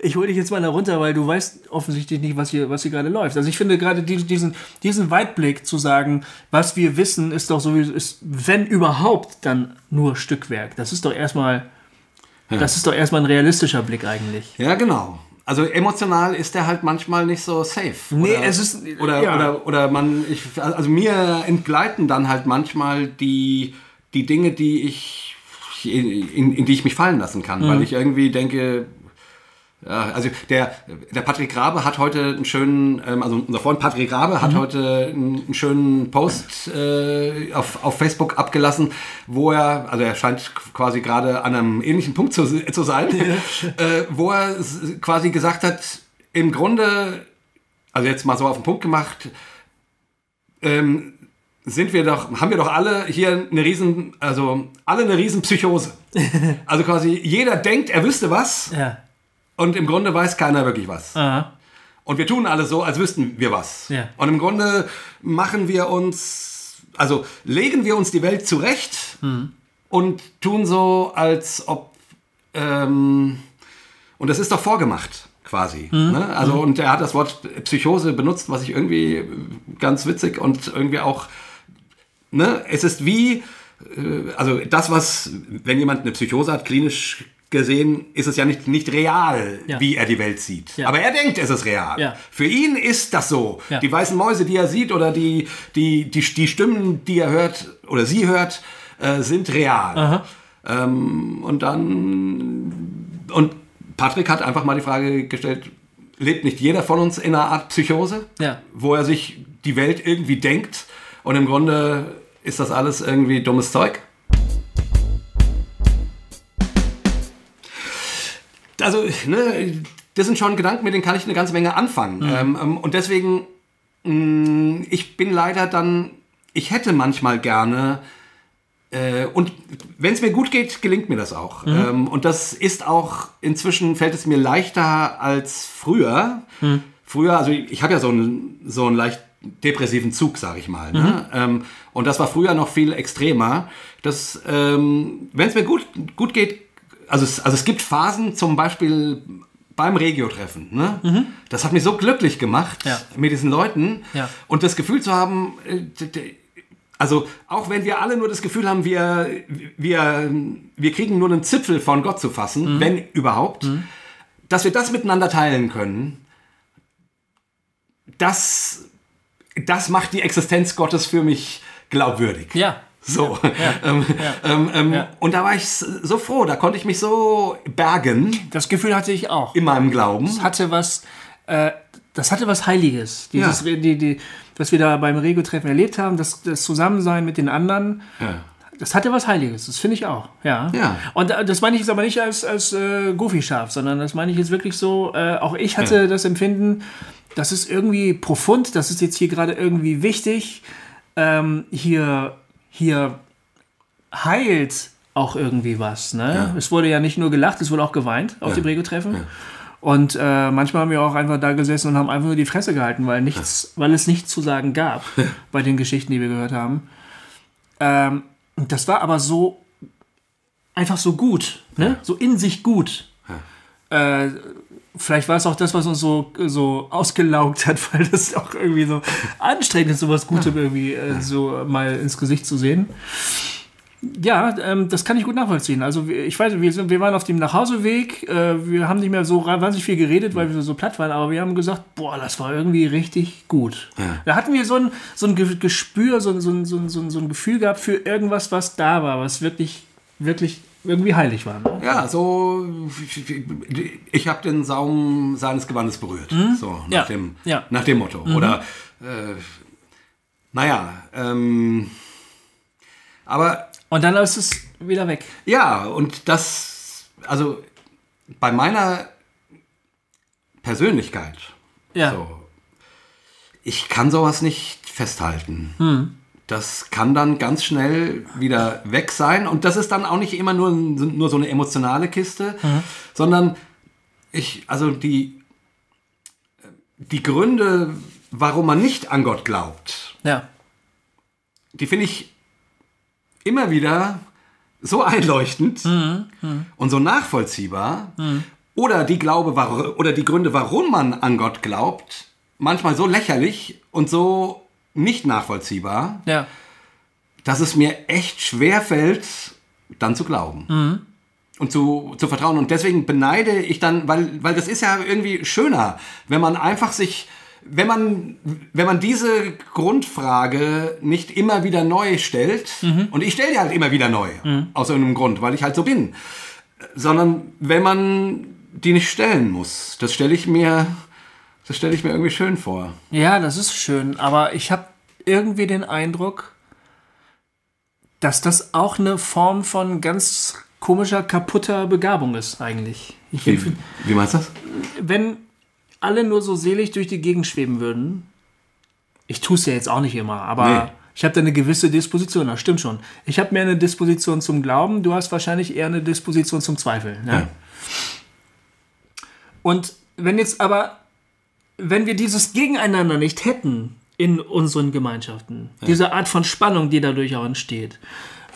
ich hole dich jetzt mal da runter, weil du weißt offensichtlich nicht, was hier, was hier gerade läuft. Also ich finde gerade die, diesen, diesen Weitblick zu sagen, was wir wissen, ist doch so, wie ist, wenn überhaupt, dann nur Stückwerk. Das ist doch erstmal, das ist doch erstmal ein realistischer Blick eigentlich. Ja, genau. Also emotional ist der halt manchmal nicht so safe. Nee, oder, es ist- Oder, ja. oder, oder man, ich, also mir entgleiten dann halt manchmal die, die Dinge, die ich, in, in, in die ich mich fallen lassen kann. Mhm. Weil ich irgendwie denke, ja, also der, der Patrick Rabe hat heute einen schönen, ähm, also unser Freund Patrick Rabe hat heute einen, einen schönen Post äh, auf, auf Facebook abgelassen, wo er, also er scheint quasi gerade an einem ähnlichen Punkt zu, zu sein, äh, wo er quasi gesagt hat, im Grunde, also jetzt mal so auf den Punkt gemacht, ähm, sind wir doch, haben wir doch alle hier eine riesen, also alle eine riesen Psychose. Also quasi jeder denkt, er wüsste was Ja. Und im Grunde weiß keiner wirklich was. Aha. Und wir tun alle so, als wüssten wir was. Ja. Und im Grunde machen wir uns, also legen wir uns die Welt zurecht und tun so, als ob, ähm, und das ist doch vorgemacht quasi. Ne? Also und er hat das Wort Psychose benutzt, was ich irgendwie ganz witzig und irgendwie auch, ne, es ist wie, äh, also das, was, wenn jemand eine Psychose hat, klinisch gesehen, ist es ja nicht, nicht real, Ja. wie er die Welt sieht. Ja. Aber er denkt, es ist real. Ja. Für ihn ist das so. Die weißen Mäuse, die er sieht oder die, die, die, die Stimmen, die er hört oder sie hört, äh, sind real. Ähm, und dann, und Patrick hat einfach mal die Frage gestellt, lebt nicht jeder von uns in einer Art Psychose? Wo er sich die Welt irgendwie denkt und im Grunde ist das alles irgendwie dummes Zeug? Also, ne, das sind schon Gedanken, mit denen kann ich eine ganze Menge anfangen. Ähm, ähm, und deswegen, mh, ich bin leider dann, ich hätte manchmal gerne, äh, und wenn es mir gut geht, gelingt mir das auch. Ähm, und das ist auch, inzwischen fällt es mir leichter als früher. Früher, also ich, ich habe ja so einen, so einen leicht depressiven Zug, sage ich mal. Ne? Ähm, und das war früher noch viel extremer. Das, ähm, wenn es mir gut, gut geht, also es, also es gibt Phasen, zum Beispiel beim Regio-Treffen. Ne? Das hat mich so glücklich gemacht Ja. mit diesen Leuten Ja. und das Gefühl zu haben, äh, also auch wenn wir alle nur das Gefühl haben, wir, wir, wir kriegen nur einen Zipfel von Gott zu fassen, wenn überhaupt, dass wir das miteinander teilen können, das, das macht die Existenz Gottes für mich glaubwürdig. Ja. So. Ähm, ähm, ähm, Ja. Und da war ich so froh, da konnte ich mich so bergen Das Gefühl hatte ich auch. in meinem Glauben. hatte was, äh, das hatte was Heiliges. Dieses, Ja. die, die, was wir da beim Rego-Treffen erlebt haben, das, das Zusammensein mit den anderen, Ja. das hatte was Heiliges. Das finde ich auch. Ja. Ja. Und äh, das meine ich jetzt aber nicht als, als äh, Goofy-Schaf, sondern das meine ich jetzt wirklich so, äh, auch ich hatte das Empfinden, das ist irgendwie profund, das ist jetzt hier gerade irgendwie wichtig. Ähm, hier, hier heilt auch irgendwie was. Ne? Es wurde ja nicht nur gelacht, es wurde auch geweint auf dem Rego-Treffen. Und äh, manchmal haben wir auch einfach da gesessen und haben einfach nur die Fresse gehalten, weil, nichts, weil es nichts zu sagen gab bei den Geschichten, die wir gehört haben. Ähm, das war aber so einfach so gut, ne? so in sich gut. äh, vielleicht war es auch das, was uns so, so ausgelaugt hat, weil das auch irgendwie so anstrengend ist, sowas Gutem irgendwie äh, so mal ins Gesicht zu sehen. Ja, ähm, das kann ich gut nachvollziehen. Also ich weiß, wir, sind, wir waren auf dem Nachhauseweg, äh, wir haben nicht mehr so wahnsinnig viel geredet, weil wir so platt waren, aber wir haben gesagt, boah, das war irgendwie richtig gut. Da hatten wir so ein, so ein Ge- Gespür, so, ein, so, ein, so ein so ein Gefühl gehabt für irgendwas, was da war, was wirklich, wirklich irgendwie heilig war. Ne? Ja, so. Ich habe den Saum seines Gewandes berührt. So, nach, Ja, dem, ja. nach dem Motto. Oder, äh, naja, ähm, aber Und dann ist es wieder weg. ja, und das, also bei meiner Persönlichkeit, Ja. so, ich kann sowas nicht festhalten. Das kann dann ganz schnell wieder weg sein. Und das ist dann auch nicht immer nur, nur so eine emotionale Kiste, sondern ich, also die, die Gründe, warum man nicht an Gott glaubt, Ja. die finde ich immer wieder so einleuchtend und so nachvollziehbar. Oder die Glaube, oder die Gründe, warum man an Gott glaubt, manchmal so lächerlich und so nicht nachvollziehbar, Ja. dass es mir echt schwer fällt, dann zu glauben. Und zu, zu vertrauen. Und deswegen beneide ich dann, weil, weil das ist ja irgendwie schöner, wenn man einfach sich, wenn man, wenn man diese Grundfrage nicht immer wieder neu stellt, und ich stelle die halt immer wieder neu, aus irgendeinem Grund, weil ich halt so bin, sondern wenn man die nicht stellen muss, das stelle ich mir, das stelle ich mir irgendwie schön vor. Ja, das ist schön, aber ich habe irgendwie den Eindruck, dass das auch eine Form von ganz komischer, kaputter Begabung ist eigentlich. Ich Wie, wie meinst du das? wenn alle nur so selig durch die Gegend schweben würden, ich tue es ja jetzt auch nicht immer, aber Nee. ich habe da eine gewisse Disposition, das stimmt schon. Ich habe mehr eine Disposition zum Glauben, du hast wahrscheinlich eher eine Disposition zum Zweifeln. Ne? Ja. Und wenn jetzt aber, wenn wir dieses Gegeneinander nicht hätten in unseren Gemeinschaften, diese Art von Spannung, die dadurch auch entsteht,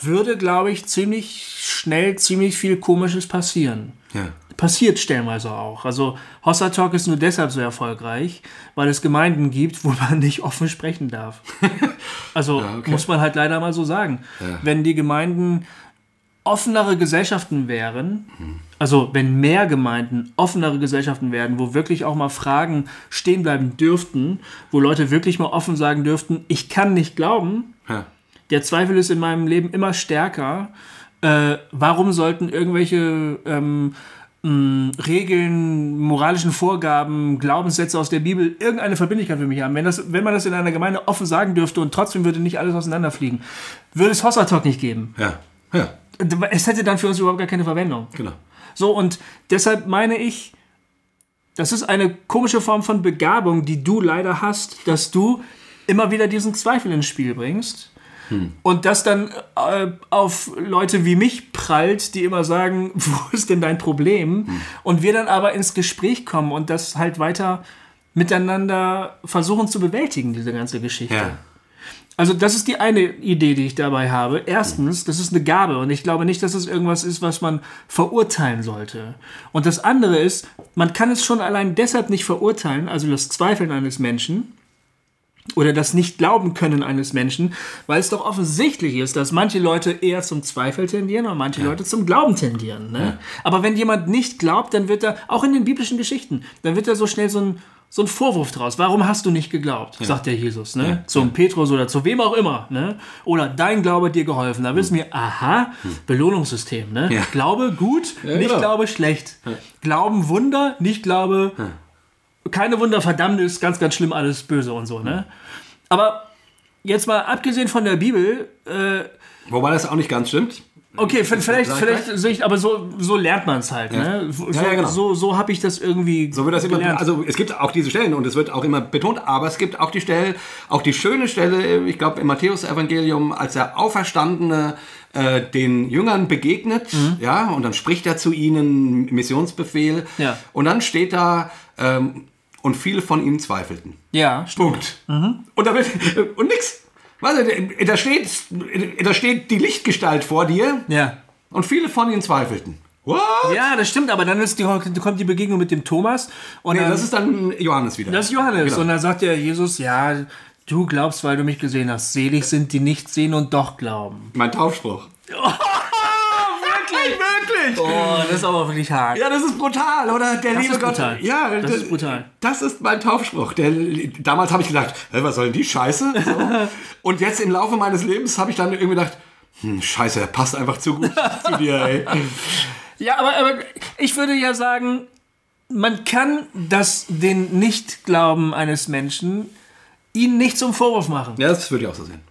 würde, glaube ich, ziemlich schnell ziemlich viel Komisches passieren. Ja. Passiert stellenweise auch. Also Hossa Talk ist nur deshalb so erfolgreich, weil es Gemeinden gibt, wo man nicht offen sprechen darf. Also okay. muss man halt leider mal so sagen. Wenn die Gemeinden offenere Gesellschaften wären, also wenn mehr Gemeinden offenere Gesellschaften werden, wo wirklich auch mal Fragen stehen bleiben dürften, wo Leute wirklich mal offen sagen dürften, ich kann nicht glauben, Ja. der Zweifel ist in meinem Leben immer stärker. Äh, warum sollten irgendwelche ähm, mh, Regeln, moralischen Vorgaben, Glaubenssätze aus der Bibel irgendeine Verbindlichkeit für mich haben? Wenn, das, wenn man das in einer Gemeinde offen sagen dürfte und trotzdem würde nicht alles auseinanderfliegen, würde es Hossa Talk nicht geben. Ja. Ja. Es hätte dann für uns überhaupt gar keine Verwendung. Genau. So, und deshalb meine ich, das ist eine komische Form von Begabung, die du leider hast, dass du immer wieder diesen Zweifel ins Spiel bringst. Und das dann äh, auf Leute wie mich prallt, die immer sagen, wo ist denn dein Problem? Und wir dann aber ins Gespräch kommen und das halt weiter miteinander versuchen zu bewältigen, diese ganze Geschichte. Ja. Also das ist die eine Idee, die ich dabei habe. Erstens, das ist eine Gabe und ich glaube nicht, dass es irgendwas ist, was man verurteilen sollte. Und das andere ist, man kann es schon allein deshalb nicht verurteilen, also das Zweifeln eines Menschen oder das Nicht-Glauben können eines Menschen, weil es doch offensichtlich ist, dass manche Leute eher zum Zweifel tendieren und manche Leute zum Glauben tendieren. Ne? Aber wenn jemand nicht glaubt, dann wird er, auch in den biblischen Geschichten, dann wird er so schnell so ein, so ein Vorwurf draus. Warum hast du nicht geglaubt? Sagt der Jesus. Ne? Zum Petrus oder zu wem auch immer. Ne? Oder dein Glaube hat dir geholfen. Da wissen wir, aha, Belohnungssystem. Ne? Ja. Glaube gut, nicht genau. Glaube schlecht. Glauben Wunder, nicht Glaube keine Wunder, Verdammnis, ganz, ganz schlimm, alles böse und so, ne? Aber jetzt mal abgesehen von der Bibel, äh, Wobei das auch nicht ganz stimmt. Okay, vielleicht, vielleicht, sehe ich, aber so, so lernt man es halt, ne? So, Ja, ja, genau. so, so habe ich das irgendwie So wird das immer, gelernt. also es gibt auch diese Stellen und es wird auch immer betont, aber es gibt auch die Stelle, auch die schöne Stelle, ich glaube im Matthäus-Evangelium, als der Auferstandene äh, den Jüngern begegnet, ja, und dann spricht er zu ihnen, Missionsbefehl, Ja. und dann steht da, ähm, und viele von ihnen zweifelten. ja, stimmt. Punkt. Und da wird, und nix. Weißt du, da steht, da steht die Lichtgestalt vor dir Ja, und viele von ihnen zweifelten. What? Ja, das stimmt, aber dann ist die, kommt die Begegnung mit dem Thomas und Nee, dann, das ist dann Johannes wieder. das ist Johannes. Genau. Und dann sagt der Jesus, ja, du glaubst, weil du mich gesehen hast. Selig sind die nicht sehen und doch glauben. mein Taufspruch. Wirklich? Wirklich? Oh, das ist aber wirklich hart. Ja, das ist brutal, oder? Der Das liebe ist Gott. brutal. Ja, Das ist brutal. Das ist mein Taufspruch. Der, damals habe ich gedacht, hä, was soll denn die Scheiße? So. Und jetzt im Laufe meines Lebens habe ich dann irgendwie gedacht, hm, Scheiße, der passt einfach zu gut zu dir, ey. Ja, aber, aber ich würde ja sagen, man kann das den Nichtglauben eines Menschen ihn nicht zum Vorwurf machen. Ja, das würde ich auch so sehen.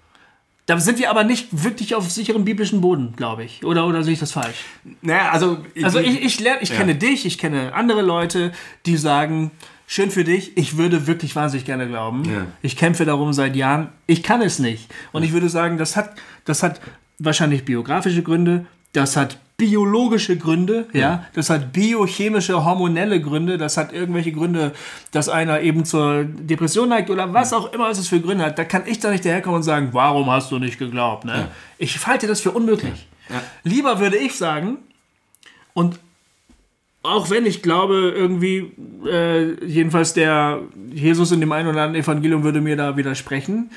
Da sind wir aber nicht wirklich auf sicherem biblischen Boden, glaube ich. Oder, oder sehe ich das falsch? Naja, also. Also ich, ich, lerne, ich Ja. kenne dich, ich kenne andere Leute, die sagen, schön für dich, ich würde wirklich wahnsinnig gerne glauben. Ja. Ich kämpfe darum seit Jahren, ich kann es nicht. Und ich würde sagen, das hat, das hat wahrscheinlich biografische Gründe, das hat biologische Gründe, ja, das hat biochemische, hormonelle Gründe, das hat irgendwelche Gründe, dass einer eben zur Depression neigt oder was auch immer es für Gründe hat. Da kann ich da nicht daherkommen und sagen, warum hast du nicht geglaubt? Ne? Ich halte das für unmöglich. Ja. Lieber würde ich sagen, und auch wenn ich glaube, irgendwie, äh, jedenfalls der Jesus in dem einen oder anderen Evangelium würde mir da widersprechen.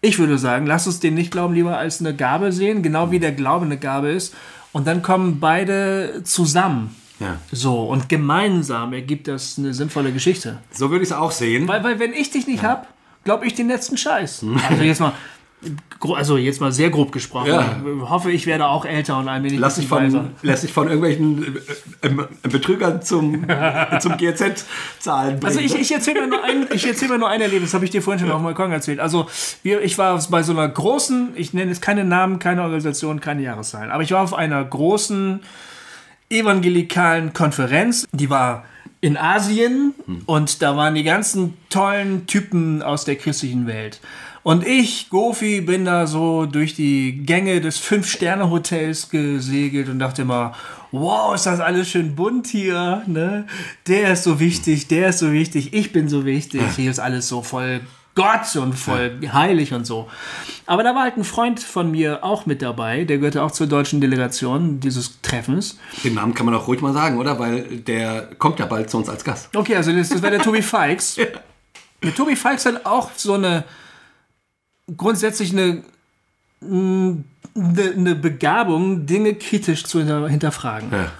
Ich würde sagen, lass uns den Nicht-Glauben lieber als eine Gabe sehen, genau wie der Glaube eine Gabe ist. Und dann kommen beide zusammen. Ja. So, und gemeinsam ergibt das eine sinnvolle Geschichte. So würde ich es auch sehen. Weil, weil wenn ich dich nicht hab, glaube ich den letzten Scheiß. Also jetzt mal, also jetzt mal sehr grob gesprochen. Ja. Ich hoffe, ich werde auch älter und allmählich Lass weiser. von, lass dich von irgendwelchen äh, äh, Betrügern zum, zum GZ zahlen bringen. Also ich, ich erzähle mir nur ein, ich erzähl mir nur ein Erlebnis, das habe ich dir vorhin schon auf dem Balkon erzählt. Also wir, ich war bei so einer großen, ich nenne jetzt keine Namen, keine Organisation, keine Jahreszahlen, aber ich war auf einer großen evangelikalen Konferenz, die war in Asien und da waren die ganzen tollen Typen aus der christlichen Welt. Und ich, Gofi, bin da so durch die Gänge des Fünf-Sterne-Hotels gesegelt und dachte immer, wow, ist das alles schön bunt hier, ne? Der ist so wichtig, der ist so wichtig, ich bin so wichtig, hier ist alles so voll Gott und voll heilig und so. Aber da war halt ein Freund von mir auch mit dabei, der gehörte auch zur deutschen Delegation dieses Treffens. Den Namen kann man auch ruhig mal sagen, oder? Weil der kommt ja bald zu uns als Gast. Okay, also das, das wäre der Tobi Fikes. Der Tobi Fikes hat auch so eine grundsätzlich eine, eine, Begabung, Dinge kritisch zu hinter, hinterfragen. Ja.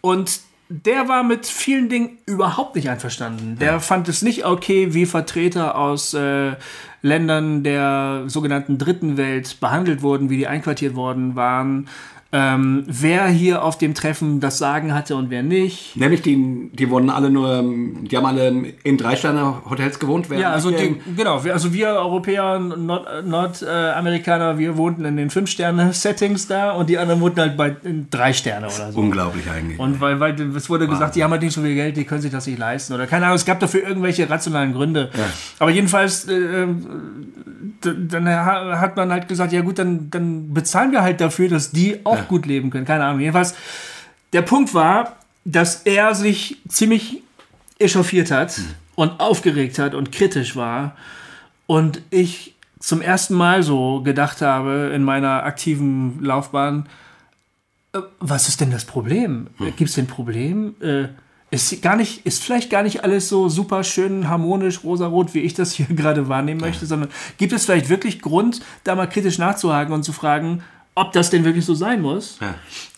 Und der war mit vielen Dingen überhaupt nicht einverstanden. Der fand es nicht okay, wie Vertreter aus äh, Ländern der sogenannten Dritten Welt behandelt wurden, wie die einquartiert worden waren. Ähm, wer hier auf dem Treffen das Sagen hatte und wer nicht. Nämlich die, die wurden alle nur, die haben alle in Drei-Sterne-Hotels gewohnt. Ja, also wir- die, genau, also wir Europäer, Nordamerikaner, Nord, äh, Amerikaner, wir wohnten in den Fünf-Sterne-Settings da und die anderen wohnten halt bei drei Sterne oder so. Unglaublich eigentlich. Und weil, weil es wurde gesagt, die haben halt nicht so viel Geld, die können sich das nicht leisten. Oder keine Ahnung, es gab dafür irgendwelche rationalen Gründe. Aber jedenfalls, äh, d- dann ha- hat man halt gesagt, ja gut, dann, dann bezahlen wir halt dafür, dass die auch gut leben können. Keine Ahnung. Jedenfalls, der Punkt war, dass er sich ziemlich echauffiert hat und aufgeregt hat und kritisch war. Und ich zum ersten Mal so gedacht habe in meiner aktiven Laufbahn, äh, was ist denn das Problem? Gibt es denn ein Problem? Äh, ist, gar nicht, ist vielleicht gar nicht alles so super schön harmonisch, rosarot, wie ich das hier gerade wahrnehmen möchte, sondern gibt es vielleicht wirklich Grund, da mal kritisch nachzuhaken und zu fragen, ob das denn wirklich so sein muss? Ja.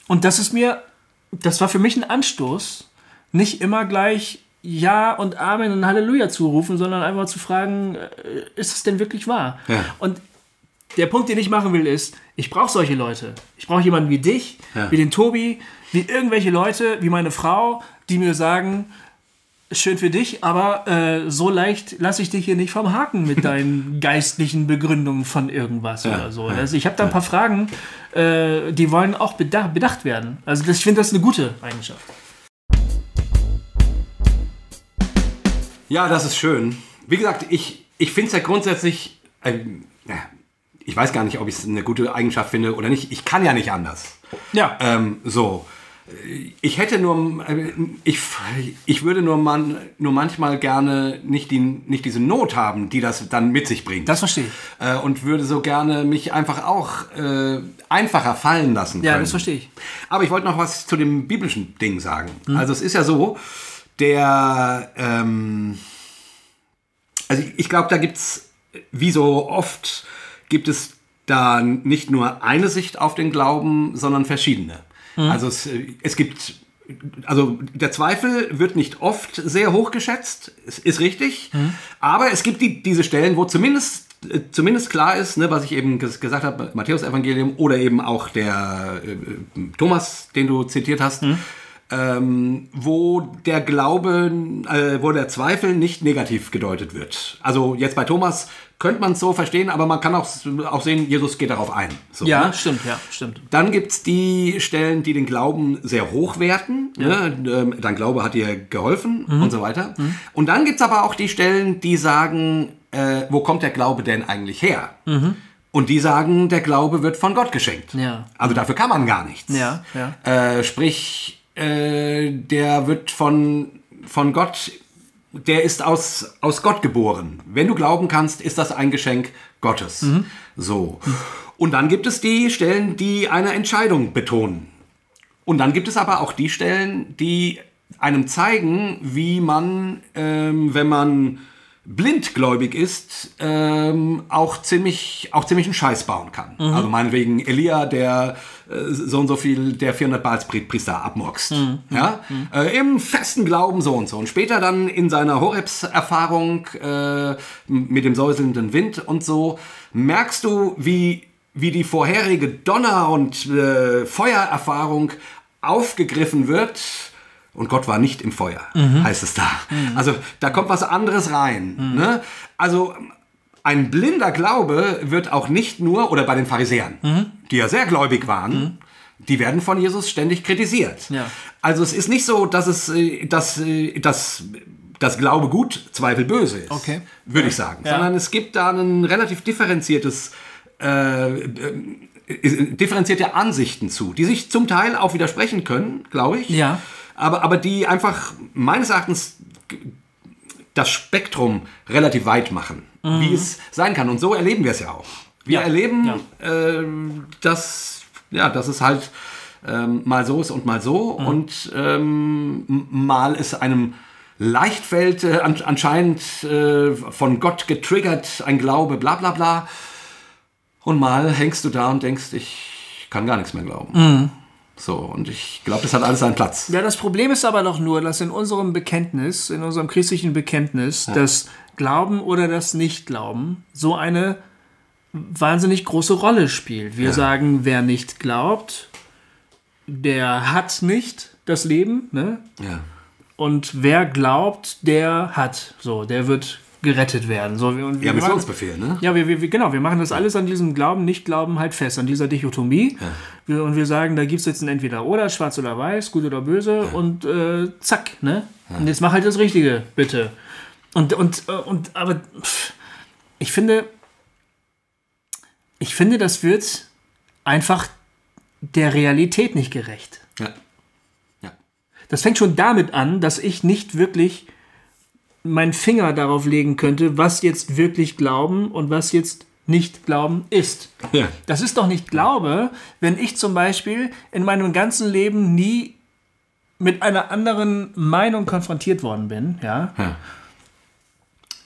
Und das ist mir, das war für mich ein Anstoß, nicht immer gleich Ja und Amen und Halleluja zu rufen, sondern einfach zu fragen, äh, ist es denn wirklich wahr? Ja. Und der Punkt, den ich machen will, ist, ich brauche solche Leute. Ich brauche jemanden wie dich, Ja. wie den Tobi, wie irgendwelche Leute, wie meine Frau, die mir sagen, schön für dich, aber äh, so leicht lasse ich dich hier nicht vom Haken mit deinen geistlichen Begründungen von irgendwas oder so. Also ich habe da ein paar Fragen, äh, die wollen auch bedacht, bedacht werden. Also das, ich finde das eine gute Eigenschaft. Ja, das ist schön. Wie gesagt, ich, ich finde es ja grundsätzlich, ähm, ja, ich weiß gar nicht, ob ich es eine gute Eigenschaft finde oder nicht. Ich kann ja nicht anders. Ja. Ähm, so. Ich hätte nur, äh, ich, ich würde nur, man, nur manchmal gerne nicht, die, nicht diese Not haben, die das dann mit sich bringt. Das verstehe ich. Äh, und würde so gerne mich einfach auch äh, einfacher fallen lassen. Ja, können. das verstehe ich. Aber ich wollte noch was zu dem biblischen Ding sagen. Also es ist ja so, der, ähm, also ich, ich glaube, da gibt's wie so oft, gibt es da nicht nur eine Sicht auf den Glauben, sondern verschiedene. Also es, äh, es gibt, also der Zweifel wird nicht oft sehr hoch geschätzt, es ist richtig, aber es gibt die, diese Stellen, wo zumindest äh, zumindest klar ist, ne, was ich eben ges gesagt habe, Matthäus Evangelium oder eben auch der äh, Thomas, den du zitiert hast, ähm, wo der Glaube, äh, wo der Zweifel nicht negativ gedeutet wird. Also jetzt bei Thomas könnte man es so verstehen, aber man kann auch, auch sehen, Jesus geht darauf ein. So, Ja, ne? stimmt, ja, stimmt. Dann gibt's die Stellen, die den Glauben sehr hoch werten. Ne? Ähm, Dein Glaube hat dir geholfen Mhm. und so weiter. Und dann gibt's aber auch die Stellen, die sagen, äh, wo kommt der Glaube denn eigentlich her? Und die sagen, der Glaube wird von Gott geschenkt. Mhm. Ja. Also dafür kann man gar nichts. Ja, ja. Äh, sprich, äh, der wird von, von Gott, der ist aus, aus Gott geboren. Wenn du glauben kannst, ist das ein Geschenk Gottes. Mhm. So. Und dann gibt es die Stellen, die eine Entscheidung betonen. Und dann gibt es aber auch die Stellen, die einem zeigen, wie man, ähm, wenn man blindgläubig ist, ähm, auch ziemlich auch ziemlich einen Scheiß bauen kann. Also meinetwegen Elia, der äh, so und so viel der 400 Baalspriester abmurkst. Ja? Äh, Im festen Glauben so und so. Und später dann in seiner Horebs-Erfahrung äh, mit dem säuselnden Wind und so, merkst du, wie, wie die vorherige Donner- und äh, Feuererfahrung aufgegriffen wird. Und Gott war nicht im Feuer, heißt es da. Also da kommt was anderes rein. Ne? Also ein blinder Glaube wird auch nicht nur, oder bei den Pharisäern, die ja sehr gläubig waren, die werden von Jesus ständig kritisiert. Ja. Also es ist nicht so, dass es, äh, dass, äh, dass das Glaube gut, Zweifel böse ist, Okay. würde ich sagen. Ja. Sondern es gibt da ein relativ differenziertes äh, äh, differenzierte Ansichten zu, die sich zum Teil auch widersprechen können, glaube ich. Ja. Aber, aber die einfach meines Erachtens das Spektrum relativ weit machen, wie es sein kann. Und so erleben wir es ja auch. Wir Ja. erleben, Ja. ähm, dass, ja, dass es halt ähm, mal so ist und mal so. Und ähm, mal ist einem leicht fällt, äh, an, anscheinend äh, von Gott getriggert, ein Glaube, bla bla bla. Und mal hängst du da und denkst, ich kann gar nichts mehr glauben. So, und ich glaube, das hat alles seinen Platz. Ja, das Problem ist aber doch nur, dass in unserem Bekenntnis, in unserem christlichen Bekenntnis, das Glauben oder das Nichtglauben so eine wahnsinnig große Rolle spielt. Wir sagen, wer nicht glaubt, der hat nicht das Leben, ne? Ja. Und wer glaubt, der hat. So, der wird gerettet werden. So, wir- und wir Ja, machen- Missionsbefehl, ne? Ja, wir, wir, wir- genau, wir machen das alles an diesem Glauben, Nicht-Glauben halt fest, an dieser Dichotomie. Wir, und wir sagen, da gibt es jetzt ein Entweder-Oder, schwarz oder weiß, gut oder böse und äh, zack, ne? Und jetzt mach halt das Richtige, bitte. Und, und, äh, und aber ich finde, ich finde, das wird einfach der Realität nicht gerecht. Ja. Ja. Das fängt schon damit an, dass ich nicht wirklich meinen Finger darauf legen könnte, was jetzt wirklich Glauben und was jetzt nicht Glauben ist. Ja. Das ist doch nicht Glaube, wenn ich zum Beispiel in meinem ganzen Leben nie mit einer anderen Meinung konfrontiert worden bin, ja. Ja.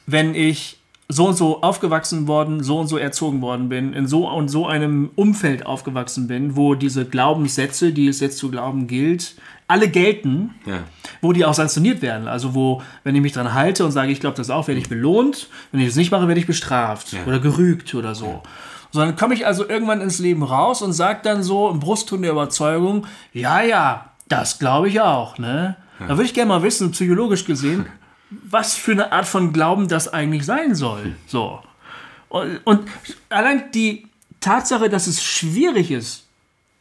Wenn ich so und so aufgewachsen worden, so und so erzogen worden bin, in so und so einem Umfeld aufgewachsen bin, wo diese Glaubenssätze, die es jetzt zu glauben gilt, alle gelten, Ja. wo die auch sanktioniert werden. Also wo, wenn ich mich dran halte und sage, ich glaube das auch, werde ich belohnt. Wenn ich das nicht mache, werde ich bestraft oder gerügt oder so. So, dann komme ich also irgendwann ins Leben raus und sage dann so im Brustton der Überzeugung, ja, ja, das glaube ich auch. Ne? Da würde ich gerne mal wissen, psychologisch gesehen, was für eine Art von Glauben das eigentlich sein soll. So. Und, und allein die Tatsache, dass es schwierig ist,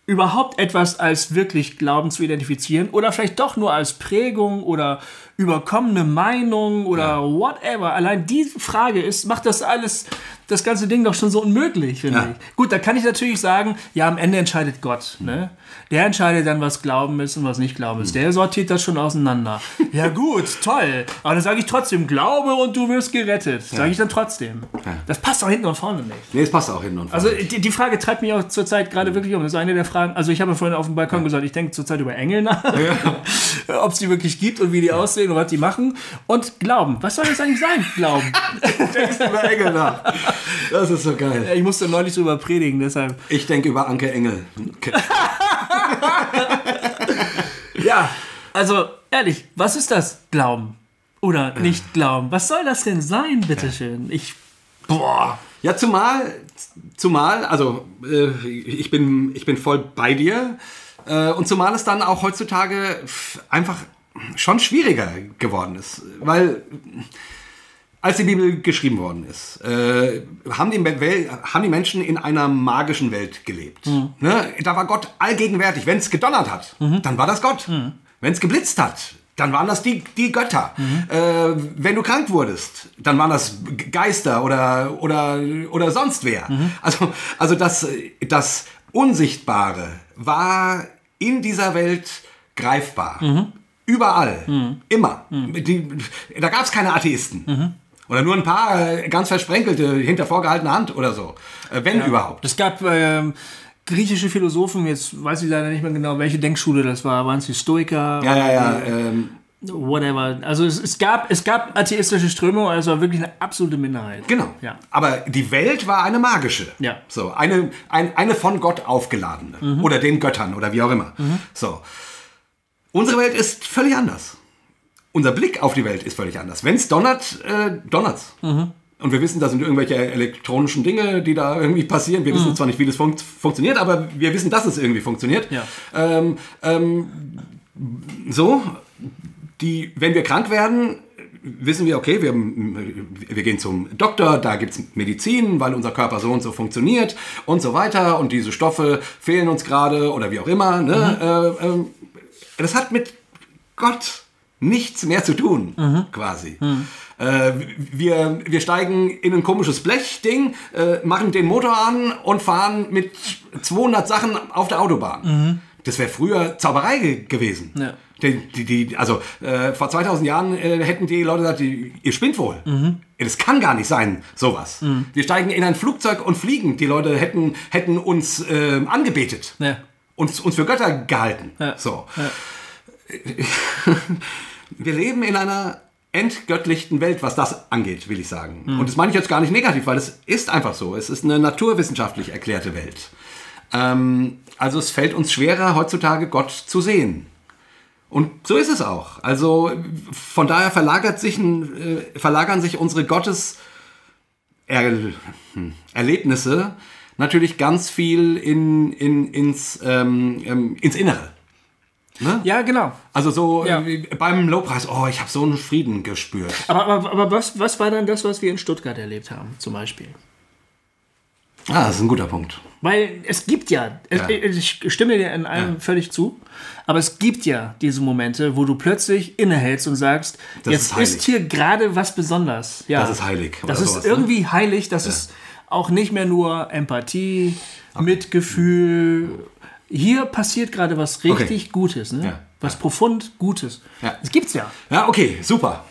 überhaupt etwas als wirklich Glauben zu identifizieren oder vielleicht doch nur als Prägung oder überkommene Meinung oder whatever. Allein die Frage ist, macht das alles, das ganze Ding doch schon so unmöglich, finde Ja. ich. Gut, da kann ich natürlich sagen, ja, am Ende entscheidet Gott. Ne? Der entscheidet dann, was Glauben ist und was nicht Glauben ist. Der sortiert das schon auseinander. ja gut, toll. Aber dann sage ich trotzdem, Glaube und du wirst gerettet. Sage ich dann trotzdem. Das passt auch hinten und vorne nicht. Nee, es passt auch hinten und vorne. Also die, die Frage treibt mich auch zurzeit gerade wirklich um. Das ist eine der Fragen. Also ich habe ja vorhin auf dem Balkon gesagt, ich denke zurzeit über Engel nach, ob es die wirklich gibt und wie die aussehen und was die machen. Und Glauben. Was soll das eigentlich sein? Glauben. denkst über Engel nach. Das ist so geil. Ich musste neulich drüber predigen, deshalb. Ich denke über Anke Engel. Ja, also ehrlich, was ist das? Glauben oder nicht Glauben? Was soll das denn sein, bitteschön? Ich. Boah. Ja, zumal, zumal, also äh, ich, bin, ich bin voll bei dir. Äh, und zumal es dann auch heutzutage einfach schon schwieriger geworden ist. Weil als die Bibel geschrieben worden ist, äh, haben, die, haben die Menschen in einer magischen Welt gelebt. Ne? Da war Gott allgegenwärtig. Wenn es gedonnert hat, dann war das Gott. Wenn es geblitzt hat, dann waren das die, die Götter. Äh, wenn du krank wurdest, dann waren das Geister oder, oder, oder sonst wer. Also, also das, das Unsichtbare war in dieser Welt greifbar. Überall. Immer. Die, da gab es keine Atheisten. Oder nur ein paar äh, ganz versprenkelte hinter vorgehaltener Hand oder so. Äh, wenn überhaupt. Es gab ähm, griechische Philosophen, jetzt weiß ich leider nicht mehr genau, welche Denkschule das war. Waren es die Stoiker? Ja, ja, ja. Ähm, Whatever. Also es, es, gab, es gab atheistische Strömungen, also war wirklich eine absolute Minderheit. Genau. Ja. Aber die Welt war eine magische. Ja. So, eine, ein, eine von Gott aufgeladene. Oder den Göttern oder wie auch immer. So. Unsere Welt ist völlig anders. Unser Blick auf die Welt ist völlig anders. Wenn es donnert, äh, donnert's. Und wir wissen, da sind irgendwelche elektronischen Dinge, die da irgendwie passieren. Wir wissen zwar nicht, wie das funkt, funktioniert, aber wir wissen, dass es irgendwie funktioniert. Ja. Ähm, ähm, so, die, wenn wir krank werden, wissen wir, okay, wir, wir gehen zum Doktor, da gibt es Medizin, weil unser Körper so und so funktioniert und so weiter und diese Stoffe fehlen uns gerade oder wie auch immer. Ne? Äh, ähm, das hat mit Gott nichts mehr zu tun, quasi. Äh, wir, wir steigen in ein komisches Blechding, äh, machen den Motor an und fahren mit 200 Sachen auf der Autobahn. Das wäre früher Zauberei ge gewesen. Ja. Die, die, die, also äh, vor 2000 Jahren äh, hätten die Leute gesagt, ihr spinnt wohl. Das kann gar nicht sein, sowas. Wir steigen in ein Flugzeug und fliegen. Die Leute hätten, hätten uns äh, angebetet. Ja. Uns, uns für Götter gehalten. Ja. So. Wir leben in einer entgöttlichten Welt, was das angeht, will ich sagen. Und das meine ich jetzt gar nicht negativ, weil es ist einfach so. Es ist eine naturwissenschaftlich erklärte Welt. Ähm, also es fällt uns schwerer, heutzutage Gott zu sehen. Und so ist es auch. Also von daher verlagert sich ein, äh, verlagern sich unsere Gottes er hm, Erlebnisse natürlich ganz viel in, in, ins, ähm, ähm, ins Innere. ja, genau. Also so Ja. äh, beim Lowpreis, oh, ich habe so einen Frieden gespürt. Aber, aber, aber was, was war dann das, was wir in Stuttgart erlebt haben, zum Beispiel? Ah, das ist ein guter Punkt. Weil es gibt ja, es, Ja. ich stimme dir in allem völlig zu, aber es gibt ja diese Momente, wo du plötzlich innehältst und sagst, Das jetzt ist ist, hier gerade was Besonderes. Ja. Das ist heilig Das ist sowas, ne? irgendwie heilig, das ist auch nicht mehr nur Empathie, Mitgefühl. Hier passiert gerade was richtig Gutes, ne? Ja. was profund Gutes. Ja. Das gibt's ja. Ja, okay, super.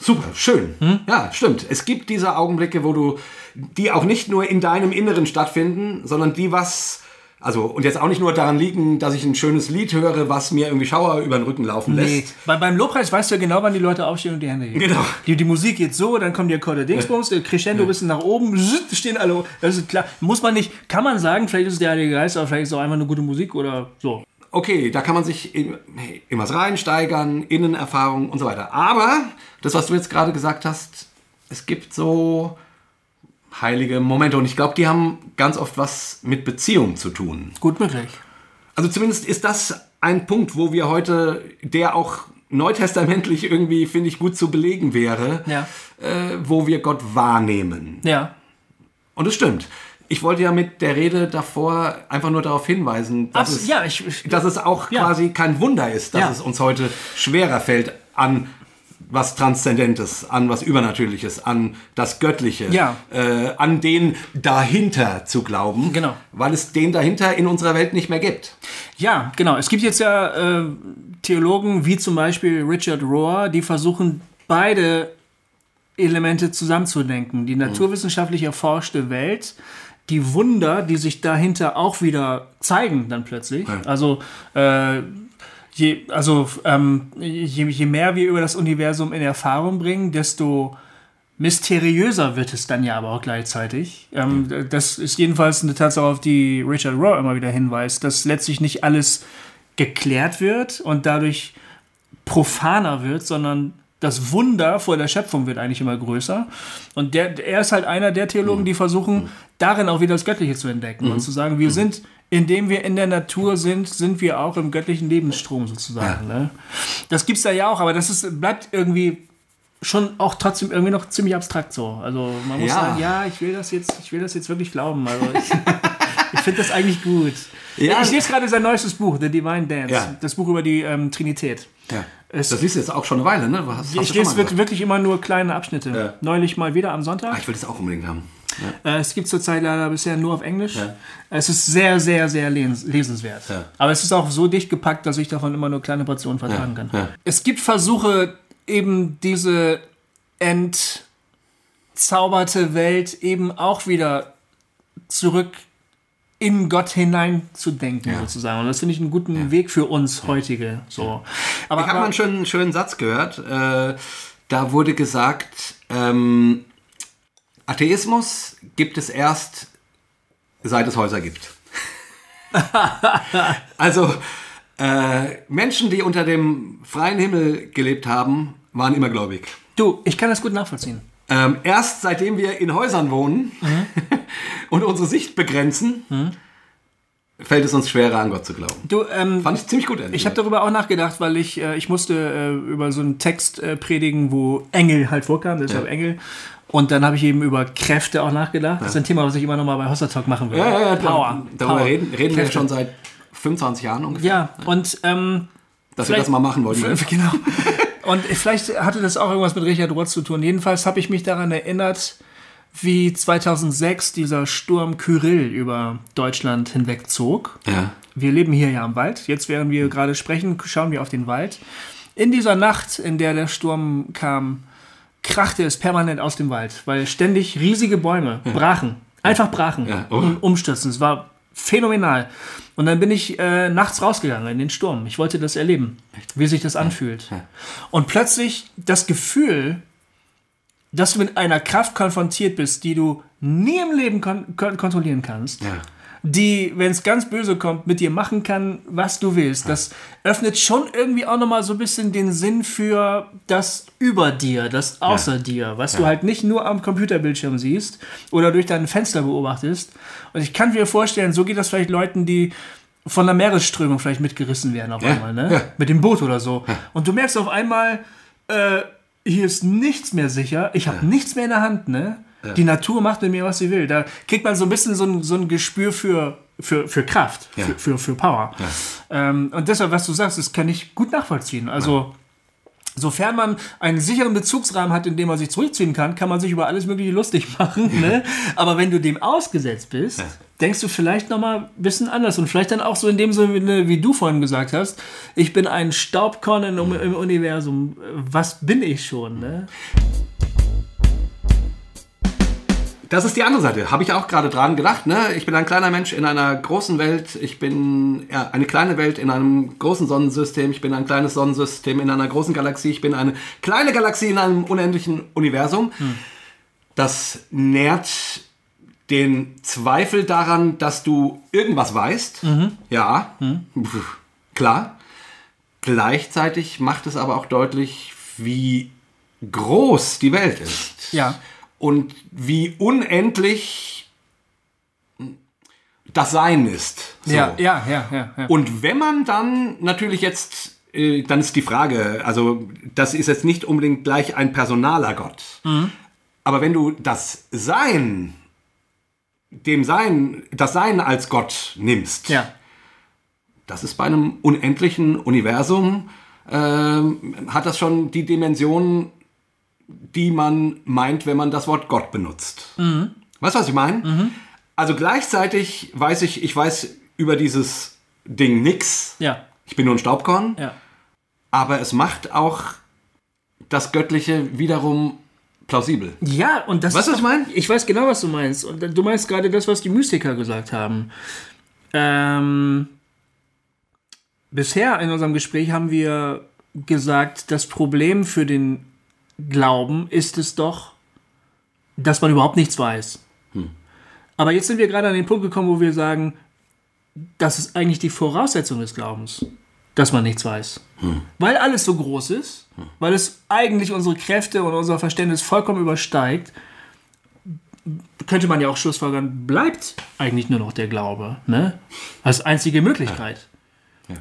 Super, schön. Ja, stimmt. Es gibt diese Augenblicke, wo du, die auch nicht nur in deinem Inneren stattfinden, sondern die was, also, und jetzt auch nicht nur daran liegen, dass ich ein schönes Lied höre, was mir irgendwie Schauer über den Rücken laufen lässt. Nee, bei, beim Lobpreis weißt du ja genau, wann die Leute aufstehen und die Hände heben. Genau. Die, die Musik geht so, dann kommen die Akkorde Dingsbums, der Crescendo ein bisschen nach oben, stehen alle. Das ist klar. Muss man nicht, kann man sagen, vielleicht ist es der Heilige Geist, aber vielleicht ist es auch einfach eine gute Musik oder so. Okay, da kann man sich in, in was reinsteigern, Innenerfahrung und so weiter. Aber, das, was du jetzt gerade gesagt hast, es gibt so heilige Momente und ich glaube, die haben ganz oft was mit Beziehung zu tun. Gut möglich. Also zumindest ist das ein Punkt, wo wir heute, der auch neutestamentlich irgendwie, finde ich, gut zu belegen wäre, Ja. äh, wo wir Gott wahrnehmen. Ja. Und es stimmt. ich wollte ja mit der Rede davor einfach nur darauf hinweisen, dass, Abs- es, ja, ich- ich- dass es auch Ja. quasi kein Wunder ist, dass es uns heute schwerer fällt, an was Transzendentes, an was Übernatürliches, an das Göttliche, Ja. äh, an den dahinter zu glauben, Genau. weil es den dahinter in unserer Welt nicht mehr gibt. Ja, genau. Es gibt jetzt ja äh, Theologen wie zum Beispiel Richard Rohr, die versuchen, beide Elemente zusammenzudenken. Die naturwissenschaftlich erforschte Welt, die Wunder, die sich dahinter auch wieder zeigen dann plötzlich. Also, äh, je, also ähm, je, je mehr wir über das Universum in Erfahrung bringen, desto mysteriöser wird es dann ja aber auch gleichzeitig. Ähm, das ist jedenfalls eine Tatsache, auf die Richard Rohr immer wieder hinweist, dass letztlich nicht alles geklärt wird und dadurch profaner wird, sondern das Wunder vor der Schöpfung wird eigentlich immer größer. Und der, er ist halt einer der Theologen, die versuchen, darin auch wieder das Göttliche zu entdecken und zu sagen, wir sind, indem wir in der Natur sind, sind wir auch im göttlichen Lebensstrom sozusagen. Ne? Das gibt's da ja auch, aber das ist, bleibt irgendwie schon auch trotzdem irgendwie noch ziemlich abstrakt so. Also man muss Ja. sagen, ja, ich will das jetzt, ich will das jetzt wirklich glauben. Also ich, ich finde das eigentlich gut. Ja. Ich lese gerade sein neuestes Buch, The Divine Dance. Ja. Das Buch über die ähm, Trinität. Ja. Es- das liest du jetzt auch schon eine Weile, ne? Hast, Ich lese wirklich immer nur kleine Abschnitte. Ja. Neulich mal wieder am Sonntag. Ah, ich will das auch unbedingt haben. Äh, es gibt zurzeit leider bisher nur auf Englisch. Es ist sehr, sehr, sehr les lesenswert. Ja. Aber es ist auch so dicht gepackt, dass ich davon immer nur kleine Portionen vertragen kann. ja. Es gibt Versuche, eben diese entzauberte Welt eben auch wieder zurück in Gott hineinzudenken, sozusagen. Und das finde ich einen guten Weg für uns heutige. So. Aber, Ich habe mal einen schönen, schönen Satz gehört. Äh, da wurde gesagt, ähm, Atheismus gibt es erst, seit es Häuser gibt. also äh, Menschen, die unter dem freien Himmel gelebt haben, waren immer gläubig. du, ich kann das gut nachvollziehen. Ähm, erst seitdem wir in Häusern wohnen und unsere Sicht begrenzen, fällt es uns schwerer, an Gott zu glauben. Du, ähm, Fand ich ziemlich gut. ehrlich Ich habe darüber auch nachgedacht, weil ich, äh, ich musste äh, über so einen Text äh, predigen, wo Engel halt vorkam, deshalb Engel. Und dann habe ich eben über Kräfte auch nachgedacht. Das ist ein Thema, was ich immer noch mal bei Hossa Talk machen will. Ja, ja, ja, Power. Darüber Power. reden, reden wir schon seit 25 Jahren ungefähr, Ja, und ähm, dass wir das mal machen wollten. genau. Und vielleicht hatte das auch irgendwas mit Richard Roth zu tun. Jedenfalls habe ich mich daran erinnert, wie 2006 dieser Sturm Kyrill über Deutschland hinwegzog. Ja. Wir leben hier ja am Wald. Jetzt, während wir gerade sprechen, schauen wir auf den Wald. In dieser Nacht, in der der Sturm kam, krachte es permanent aus dem Wald, weil ständig riesige Bäume brachen. Einfach brachen Ja. Oh. und umstürzen. Es war phänomenal. Und dann bin ich äh, nachts rausgegangen in den Sturm. Ich wollte das erleben, wie sich das anfühlt. Und plötzlich das Gefühl, dass du mit einer Kraft konfrontiert bist, die du nie im Leben kon kon kontrollieren kannst Ja. Die, wenn es ganz böse kommt, mit dir machen kann, was du willst. Das öffnet schon irgendwie auch nochmal so ein bisschen den Sinn für das über dir, das außer dir, was du halt nicht nur am Computerbildschirm siehst oder durch dein Fenster beobachtest. Und ich kann mir vorstellen, so geht das vielleicht Leuten, die von der Meeresströmung vielleicht mitgerissen werden auf einmal, ne? ja. Mit dem Boot oder so. Und du merkst auf einmal, äh, hier ist nichts mehr sicher, ich habe nichts mehr in der Hand, ne? Die Natur macht mit mir, was sie will. Da kriegt man so ein bisschen so ein, so ein Gespür für, für, für Kraft, Ja. für, für, für Power. Ähm, und deshalb, was du sagst, das kann ich gut nachvollziehen. Also, sofern man einen sicheren Bezugsrahmen hat, in dem man sich zurückziehen kann, kann man sich über alles Mögliche lustig machen. Ne? Aber wenn du dem ausgesetzt bist, denkst du vielleicht nochmal ein bisschen anders. Und vielleicht dann auch so in dem Sinne, wie du vorhin gesagt hast, ich bin ein Staubkorn im, im Universum. Was bin ich schon? Ne? Das ist die andere Seite. Habe ich auch gerade dran gedacht. Ne? Ich bin ein kleiner Mensch in einer großen Welt. Ich bin ja, eine kleine Welt in einem großen Sonnensystem. Ich bin ein kleines Sonnensystem in einer großen Galaxie. Ich bin eine kleine Galaxie in einem unendlichen Universum. Das nährt den Zweifel daran, dass du irgendwas weißt. Ja, Pff, klar. Gleichzeitig macht es aber auch deutlich, wie groß die Welt ist Ja. Und wie unendlich das Sein ist. So. Ja, ja, ja, ja, ja. Und wenn man dann natürlich jetzt, äh, dann ist die Frage, also das ist jetzt nicht unbedingt gleich ein personaler Gott. Mhm. Aber wenn du das Sein dem Sein, das Sein als Gott nimmst, Ja. das ist bei einem unendlichen Universum, ähm, hat das schon die Dimension, die man meint, wenn man das Wort Gott benutzt. Weißt du, was ich meine? Also gleichzeitig weiß ich, ich weiß über dieses Ding nix. Ja. Ich bin nur ein Staubkorn. Ja. Aber es macht auch das Göttliche wiederum plausibel. Ja, und das Weißt du, was ich meine? Ich weiß genau, was du meinst. Und du meinst gerade das, was die Mystiker gesagt haben. Ähm, bisher in unserem Gespräch haben wir gesagt, das Problem für den Glauben ist es doch, dass man überhaupt nichts weiß. Aber jetzt sind wir gerade an den Punkt gekommen, wo wir sagen, das ist eigentlich die Voraussetzung des Glaubens, dass man nichts weiß. Weil alles so groß ist, weil es eigentlich unsere Kräfte und unser Verständnis vollkommen übersteigt, könnte man ja auch schlussfolgern, bleibt eigentlich nur noch der Glaube. Ne? Als einzige Möglichkeit.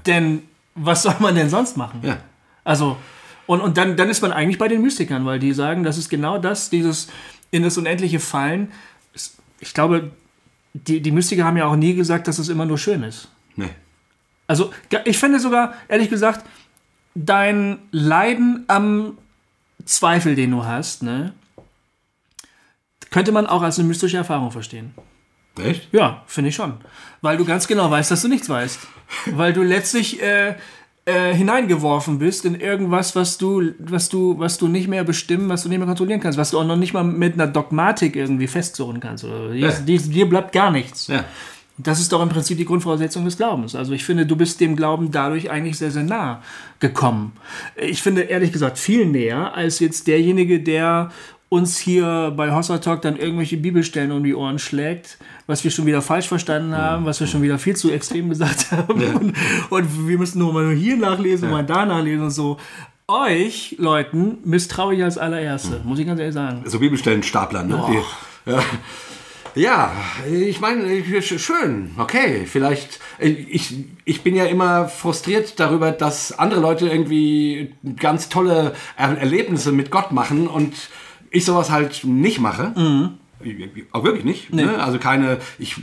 Denn was soll man denn sonst machen? Ja. Also, und, und dann, dann ist man eigentlich bei den Mystikern, weil die sagen, das ist genau das, dieses in das Unendliche fallen. Ich glaube, die, die Mystiker haben ja auch nie gesagt, dass es immer nur schön ist. Nee. Also, ich finde sogar, ehrlich gesagt, dein Leiden am Zweifel, den du hast, ne, könnte man auch als eine mystische Erfahrung verstehen. Echt? Ja, finde ich schon. Weil du ganz genau weißt, dass du nichts weißt. Weil du letztlich äh, äh, hineingeworfen bist in irgendwas, was du, was du, was du nicht mehr bestimmen, was du nicht mehr kontrollieren kannst, was du auch noch nicht mal mit einer Dogmatik irgendwie festzurren kannst. Oder Ja. dir, dir bleibt gar nichts. Ja. Das ist doch im Prinzip die Grundvoraussetzung des Glaubens. Also ich finde, du bist dem Glauben dadurch eigentlich sehr, sehr nah gekommen. Ich finde ehrlich gesagt viel näher als jetzt derjenige, der uns hier bei Hossa Talk dann irgendwelche Bibelstellen um die Ohren schlägt, was wir schon wieder falsch verstanden haben, was wir schon wieder viel zu extrem gesagt haben. Und, und wir müssen nur mal hier nachlesen, mal da nachlesen und so. Euch, Leuten, misstraue ich als allererste, muss ich ganz ehrlich sagen. So Bibelstellenstapler, ne? Die, ja. ja, ich meine, sch- schön, okay, vielleicht. Ich, ich bin ja immer frustriert darüber, dass andere Leute irgendwie ganz tolle Er Erlebnisse mit Gott machen und ich sowas halt nicht mache. Auch wirklich nicht. Ne? Also keine, ich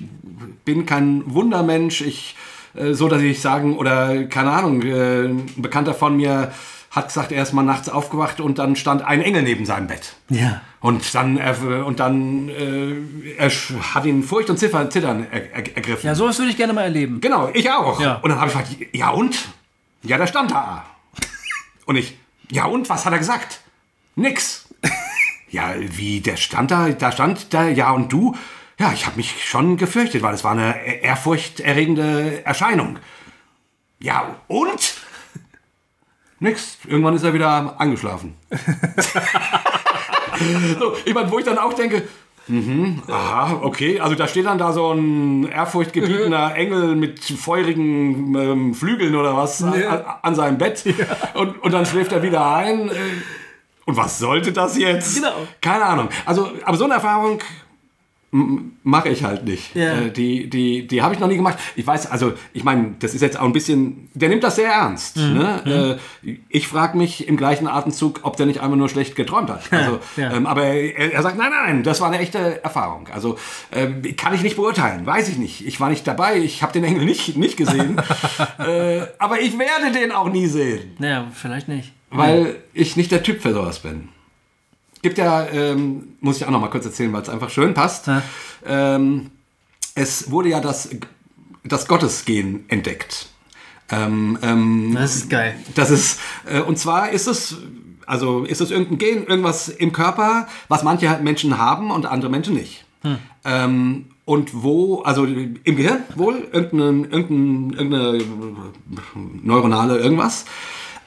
bin kein Wundermensch, ich, äh, so dass ich sagen, oder keine Ahnung, äh, ein Bekannter von mir hat gesagt, er ist mal nachts aufgewacht und dann stand ein Engel neben seinem Bett. Ja. Und dann, er, und dann äh, er hat ihn Furcht und Ziffern, Zittern er, er, ergriffen. Ja, sowas würde ich gerne mal erleben. Genau, ich auch. Ja. Und dann habe ich gefragt, ja und? Ja, der stand da. Und ich, ja und, was hat er gesagt? Nix. Ja, wie, der stand da, da stand da, ja und du? Ja, ich habe mich schon gefürchtet, weil es war eine e- ehrfurchterregende Erscheinung. Ja, und? Nix. Irgendwann ist er wieder angeschlafen. so, ich meine, wo ich dann auch denke, mhm, aha, okay, also da steht dann da so ein ehrfurchtgebietener Engel mit feurigen ähm, Flügeln oder was an, an, seinem Bett und, und dann schläft er wieder ein. Und was sollte das jetzt? Genau. Keine Ahnung. Also, aber so eine Erfahrung mache ich halt nicht. Ja. Äh, die die, die habe ich noch nie gemacht. Ich weiß, also ich meine, das ist jetzt auch ein bisschen, der nimmt das sehr ernst. Mhm. Ne? Äh, ich frage mich im gleichen Atemzug, ob der nicht einfach nur schlecht geträumt hat. Also, Ja. ähm, aber er, er sagt, nein, nein, das war eine echte Erfahrung. Also äh, kann ich nicht beurteilen, weiß ich nicht. Ich war nicht dabei, ich habe den Engel nicht, nicht gesehen. äh, aber ich werde den auch nie sehen, Naja, vielleicht nicht. Weil ich nicht der Typ für sowas bin. Gibt ja, ähm, muss ich auch noch mal kurz erzählen, weil es einfach schön passt. Ja. Ähm, es wurde ja das, das Gottesgen entdeckt. Ähm, ähm, Das ist geil. das ist, äh, und zwar ist es, also ist es irgendein Gen, irgendwas im Körper, was manche halt Menschen haben und andere Menschen nicht. Ähm, und wo, also im Gehirn wohl, irgendeine, irgendeine, irgendeine neuronale irgendwas,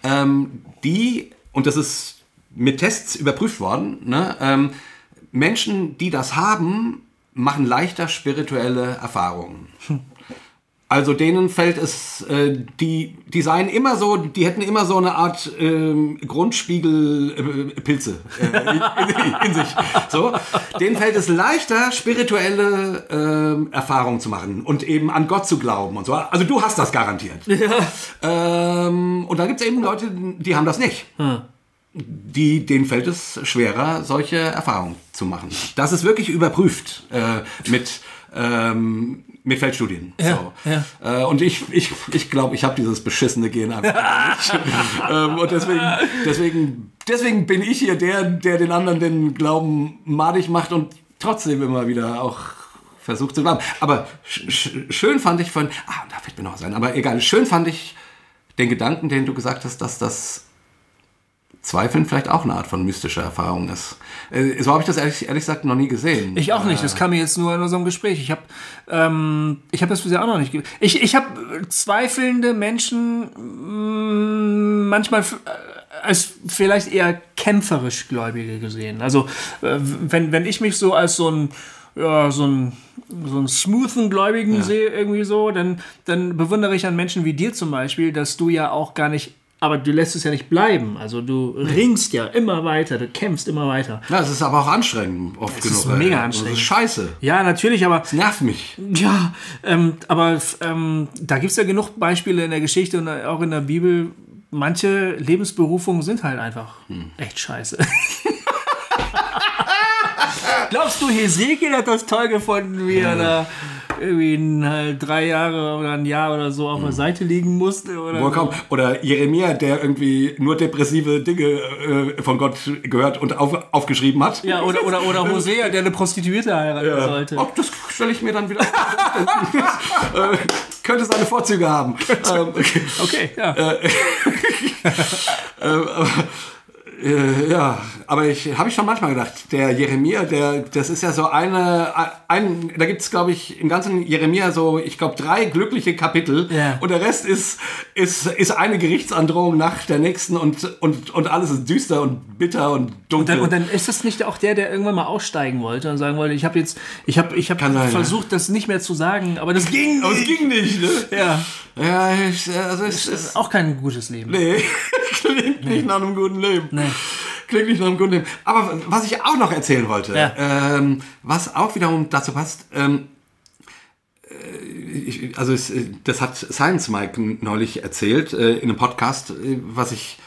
ähm, die, und das ist mit Tests überprüft worden, ne, ähm, Menschen, die das haben, machen leichter spirituelle Erfahrungen. Also denen fällt es, äh, die, die seien immer so, die hätten immer so eine Art ähm, Grundspiegelpilze äh, Pilze, äh, in, in, in sich. So, denen fällt es leichter, spirituelle ähm, Erfahrungen zu machen und eben an Gott zu glauben und so. Also du hast das garantiert. Ähm, und da gibt es eben Leute, die haben das nicht. Die, denen fällt es schwerer, solche Erfahrungen zu machen. Das ist wirklich überprüft äh, mit ähm, mit Feldstudien. Ja, so. Äh, und ich ich, ich glaube, ich habe dieses beschissene Gen ähm, und deswegen, deswegen, deswegen bin ich hier der, der den anderen den Glauben madig macht und trotzdem immer wieder auch versucht zu glauben. Aber sch sch schön fand ich von, ah, da fällt mir noch was ein, aber egal, schön fand ich den Gedanken, den du gesagt hast, dass das Zweifeln vielleicht auch eine Art von mystischer Erfahrung ist. Äh, so habe ich das ehrlich, ehrlich gesagt noch nie gesehen. Ich auch nicht. Das kam mir jetzt nur in unserem Gespräch. Ich habe ähm, ich habe das bisher auch noch nicht. Ich ich habe zweifelnde Menschen mh, manchmal äh, als vielleicht eher kämpferisch Gläubige gesehen. Also äh, wenn wenn ich mich so als so ein ja, so ein so einen smoothen Gläubigen sehe irgendwie so, dann dann bewundere ich an Menschen wie dir zum Beispiel, dass du ja auch gar nicht aber du lässt es ja nicht bleiben. Also du ringst ja immer weiter, du kämpfst immer weiter. Ja, es ist aber auch anstrengend, oft Es genug. ist mega anstrengend. Das ist scheiße. Ja, natürlich, aber Das nervt mich. Ja, ähm, aber ähm, da gibt es ja genug Beispiele in der Geschichte und auch in der Bibel. Manche Lebensberufungen sind halt einfach echt scheiße. Glaubst du, Hesekiel hat das toll gefunden, wie er da irgendwie halt drei Jahre oder ein Jahr oder so auf der Seite liegen musste? Oder Vollkommen. Oder Jeremia, der irgendwie nur depressive Dinge äh, von Gott gehört und auf, aufgeschrieben hat. Ja, oder, oder, oder Hosea, der eine Prostituierte heiraten sollte. Oh, das stelle ich mir dann wieder vor. äh, könnte seine Vorzüge haben. ähm, okay. Okay, ja. Äh, ja, aber ich habe ich schon manchmal gedacht, der Jeremia, der, das ist ja so eine, ein, da gibt es, glaube ich, im ganzen Jeremia so, ich glaube, drei glückliche Kapitel Ja. und der Rest ist, ist, ist eine Gerichtsandrohung nach der nächsten und, und, und alles ist düster und bitter und dunkel. Dann, und dann ist das nicht auch der, der irgendwann mal aussteigen wollte und sagen wollte, ich habe jetzt, ich habe, ich habe Kann sein, versucht, das nicht mehr zu sagen, aber das ging aber es nicht. ging nicht, ne? Ja, Ja, ich, also es ist, ist auch kein gutes Leben. nee, klingt nicht nach einem guten Leben. Nee. Klingt nicht nach einem guten Leben. Aber was ich auch noch erzählen wollte, Ja. ähm, was auch wiederum dazu passt, ähm, äh, ich, also es, äh, das hat Science Mike neulich erzählt äh, in einem Podcast, äh, was ich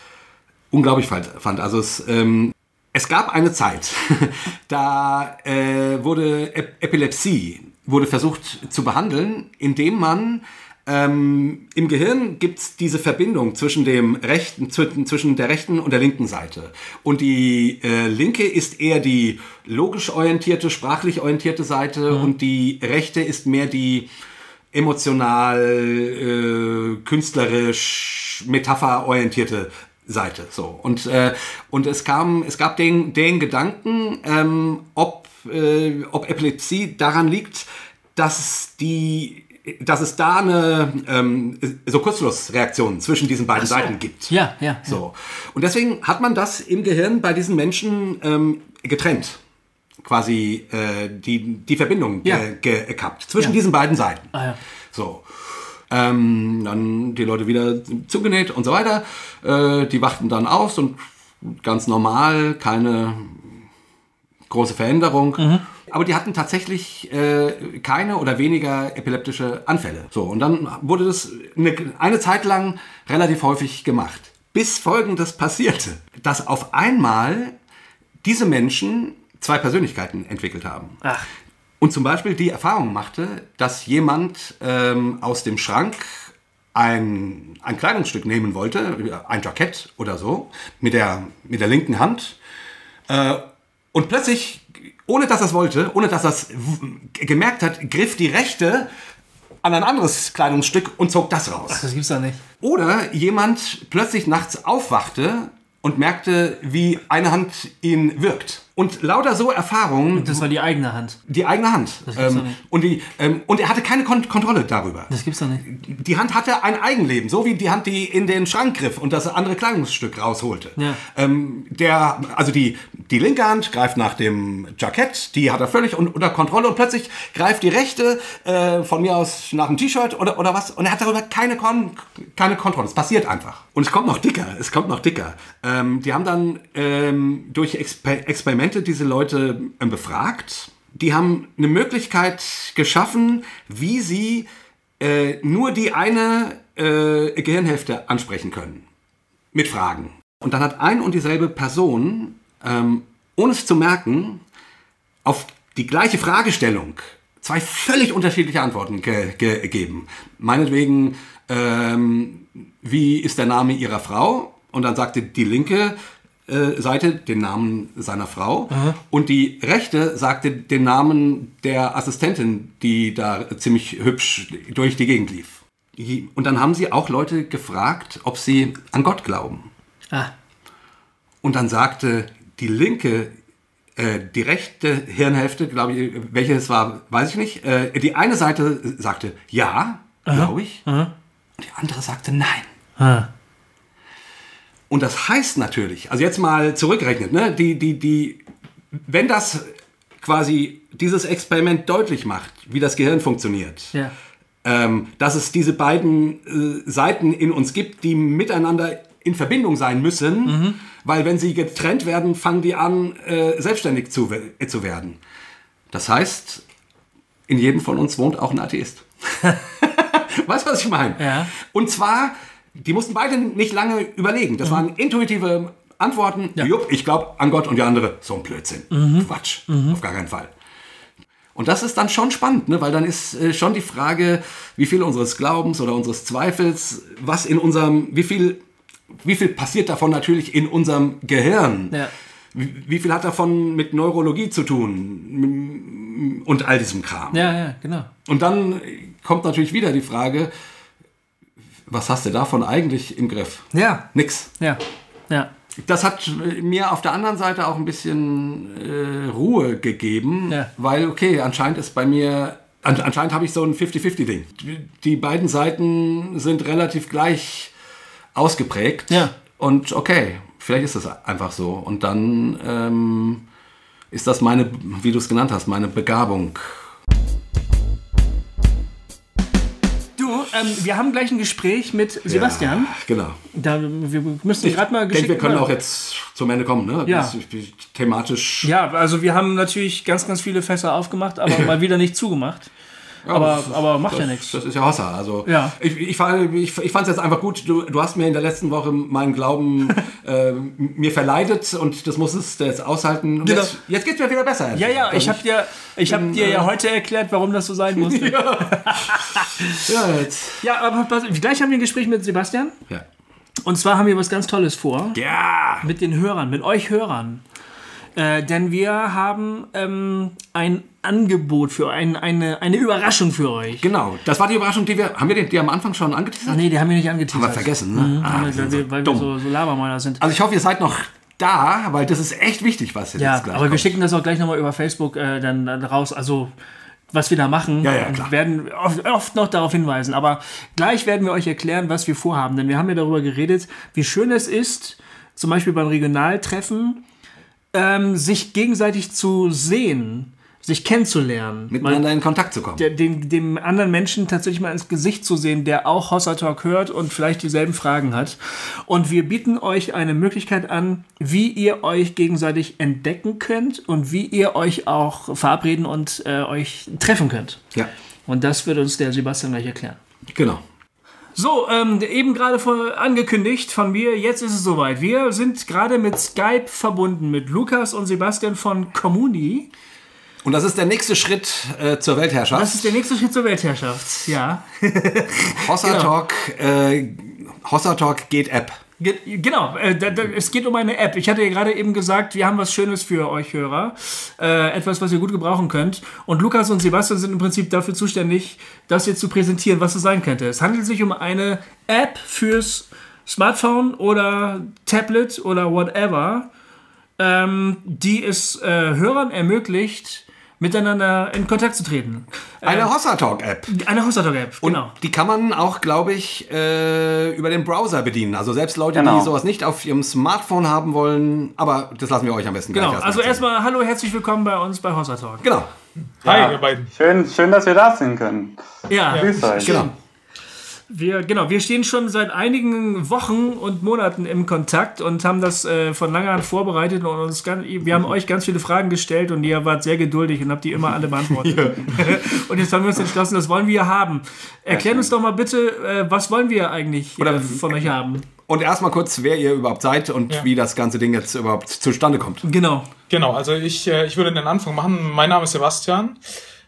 unglaublich fand. fand. Also es, ähm, es gab eine Zeit, da äh, wurde Ep Epilepsie wurde versucht zu behandeln, indem man ähm, im Gehirn gibt es diese Verbindung zwischen dem rechten, zwischen, der rechten und der linken Seite. Und die äh, linke ist eher die logisch orientierte, sprachlich orientierte Seite und die rechte ist mehr die emotional, äh, künstlerisch, metapherorientierte Seite. So. Und, äh, und es kam, es gab den, den Gedanken, ähm, ob, äh, ob Epilepsie daran liegt, dass die dass es da eine ähm, so Kurzschlussreaktionen zwischen diesen beiden Seiten gibt. Ja, ja. So. Und deswegen hat man das im Gehirn bei diesen Menschen ähm, getrennt. Quasi äh, die, die Verbindung Ja. ge gekappt zwischen Ja. diesen beiden Seiten. Ah, ja. So. Ähm, dann die Leute wieder zugenäht und so weiter. Äh, die wachten dann aus und ganz normal, keine große Veränderung. Aber die hatten tatsächlich äh, keine oder weniger epileptische Anfälle. So, und dann wurde das eine, eine Zeit lang relativ häufig gemacht. Bis folgendes passierte, dass auf einmal diese Menschen zwei Persönlichkeiten entwickelt haben. Ach, Und zum Beispiel die Erfahrung machte, dass jemand ähm, aus dem Schrank ein, ein Kleidungsstück nehmen wollte, ein Jackett oder so, mit der, mit der linken Hand. Äh, und plötzlich, ohne dass er es wollte, ohne dass er es gemerkt hat, griff die rechte an ein anderes Kleidungsstück und zog das raus. das gibt's doch nicht. Oder jemand plötzlich nachts aufwachte und merkte, wie eine Hand ihn wirkt. Und lauter so Erfahrungen Das war die eigene Hand. die eigene Hand. Das gibt's doch Ähm, nicht. und, die, ähm, und er hatte keine Kon Kontrolle darüber. Das gibt's doch nicht. Die Hand hatte ein Eigenleben, so wie die Hand, die in den Schrank griff und das andere Kleidungsstück rausholte. Ja. Ähm, der, also die, die linke Hand greift nach dem Jackett, die hat er völlig un unter Kontrolle und plötzlich greift die rechte äh, von mir aus nach dem T-Shirt oder, oder was und er hat darüber keine, Kon keine Kontrolle. Es passiert einfach. Und es kommt noch dicker, es kommt noch dicker. Ähm, die haben dann ähm, durch Exper Experimente diese Leute ähm, befragt. Die haben eine Möglichkeit geschaffen, wie sie äh, nur die eine äh, Gehirnhälfte ansprechen können. Mit Fragen. Und dann hat ein und dieselbe Person, ähm, ohne es zu merken, auf die gleiche Fragestellung zwei völlig unterschiedliche Antworten ge ge gegeben. Meinetwegen, ähm, wie ist der Name ihrer Frau? Und dann sagte die linke äh, Seite den Namen seiner Frau und die rechte sagte den Namen der Assistentin, die da ziemlich hübsch durch die Gegend lief. Und dann haben sie auch Leute gefragt, ob sie an Gott glauben. Ah. Und dann sagte die linke, äh, die rechte Hirnhälfte, glaube ich, welche es war, weiß ich nicht. Äh, die eine Seite sagte ja, glaube ich. Und die andere sagte nein. Ah. Und das heißt natürlich, also jetzt mal zurückgerechnet, ne, die, die, die, wenn das quasi dieses Experiment deutlich macht, wie das Gehirn funktioniert, Ja. ähm, dass es diese beiden äh, Seiten in uns gibt, die miteinander in Verbindung sein müssen, weil wenn sie getrennt werden, fangen die an, äh, selbstständig zu, äh, zu werden. Das heißt, in jedem von uns wohnt auch ein Atheist. weißt du, was ich meine? Ja. Und zwar, die mussten beide nicht lange überlegen. Das waren intuitive Antworten. Jupp, ich glaube an Gott und die andere, so ein Blödsinn. Quatsch, auf gar keinen Fall. Und das ist dann schon spannend, ne? weil dann ist äh, schon die Frage, wie viel unseres Glaubens oder unseres Zweifels, was in unserem, wie viel, wie viel passiert davon natürlich in unserem Gehirn? Ja. Wie, wie viel hat davon mit Neurologie zu tun und all diesem Kram? Ja, ja, genau. Und dann kommt natürlich wieder die Frage, was hast du davon eigentlich im Griff? Ja, Nix. ja, ja. Das hat mir auf der anderen Seite auch ein bisschen äh, Ruhe gegeben, Ja. weil, okay, anscheinend ist bei mir, an, anscheinend habe ich so ein 50-50-Ding. Die, beiden Seiten sind relativ gleich ausgeprägt. Ja. Und okay, vielleicht ist das einfach so. Und dann ähm, ist das meine, wie du es genannt hast, meine Begabung. Ähm, wir haben gleich ein Gespräch mit Sebastian. Ja, genau. Da, wir müssen gerade mal Ich denke, wir können auch jetzt zum Ende kommen, ne? Ja. Thematisch. Ja, also wir haben natürlich ganz, ganz viele Fässer aufgemacht, aber mal wieder nicht zugemacht. Ja, aber- aber macht das, ja nichts. Das ist ja Hossa. Also Ja. ich, ich, fand- ich, ich fand es jetzt einfach gut. Du, du hast mir in der letzten Woche meinen Glauben äh, mir verleidet und das musstest du jetzt aushalten. Und Genau. jetzt, jetzt geht es mir wieder besser. Ja, ja, ich habe dir, ich hab bin, dir ja äh, heute erklärt, warum das so sein musste. Ja, Ja, jetzt. aber pass, gleich haben wir ein Gespräch mit Sebastian. Ja. Und zwar haben wir was ganz Tolles vor. ja. Mit den Hörern, mit euch Hörern. Äh, denn wir haben ähm, ein Angebot für ein, eine, eine Überraschung für euch. Genau. Das war die Überraschung, die wir. Haben wir die, die am Anfang schon angeteasert? Nee, die haben wir nicht angeteasert. Haben wir vergessen, ne? Ah, weil wir sind wir, so weil wir so, so Labermäuler sind. Also ich hoffe, ihr seid noch da, weil das ist echt wichtig, was jetzt Ja, gleich aber wir kommt. schicken das auch gleich nochmal über Facebook äh, dann, dann raus. Also, was wir da machen. Ja, ja, und werden oft, oft noch darauf hinweisen. Aber gleich werden wir euch erklären, was wir vorhaben. Denn wir haben ja darüber geredet, wie schön es ist, zum Beispiel beim Regionaltreffen, ähm, sich gegenseitig zu sehen, sich kennenzulernen. miteinander in Kontakt zu kommen. der, dem, dem anderen Menschen tatsächlich mal ins Gesicht zu sehen, der auch Hossa Talk hört und vielleicht dieselben Fragen hat. Und wir bieten euch eine Möglichkeit an, wie ihr euch gegenseitig entdecken könnt und wie ihr euch auch verabreden und äh, euch treffen könnt. Ja, Und das wird uns der Sebastian gleich erklären. genau. So, ähm, eben gerade angekündigt von mir, jetzt ist es soweit. Wir sind gerade mit Skype verbunden mit Lukas und Sebastian von Communi. Und das ist der nächste Schritt äh, zur Weltherrschaft. Das ist der nächste Schritt zur Weltherrschaft. Ja. Hossa Genau. Talk, äh, Hossa Talk geht App. Ge genau, äh, es geht um eine App. Ich hatte ja gerade eben gesagt, wir haben was Schönes für euch Hörer. Äh, etwas, was ihr gut gebrauchen könnt. Und Lukas und Sebastian sind im Prinzip dafür zuständig, das jetzt zu präsentieren, was es sein könnte. Es handelt sich um eine App fürs Smartphone oder Tablet oder whatever, ähm, die es äh, Hörern ermöglicht, miteinander in Kontakt zu treten. Eine Hossa Talk App. Eine Hostatalk-App, genau. Die kann man auch, glaube ich, äh, über den Browser bedienen. Also selbst Leute, Genau. die sowas nicht auf ihrem Smartphone haben wollen. Aber das lassen wir euch am besten Genau, gleich also erstmal hallo, herzlich willkommen bei uns bei Hostatalk. Genau, Hi, ihr beiden. Schön, schön, dass wir da sein können. Ja, Grüß euch. genau. Wir, genau, wir stehen schon seit einigen Wochen und Monaten im Kontakt und haben das äh, von langer Hand vorbereitet und uns ganz, wir haben euch ganz viele Fragen gestellt und ihr wart sehr geduldig und habt die immer alle beantwortet. und jetzt haben wir uns entschlossen, das wollen wir haben. Erklärt uns doch mal bitte, äh, was wollen wir eigentlich äh, Oder- von euch haben? Und erstmal kurz, wer ihr überhaupt seid und Ja. wie das ganze Ding jetzt überhaupt zustande kommt. Genau. Genau, also ich, äh, ich würde den Anfang machen. Mein Name ist Sebastian.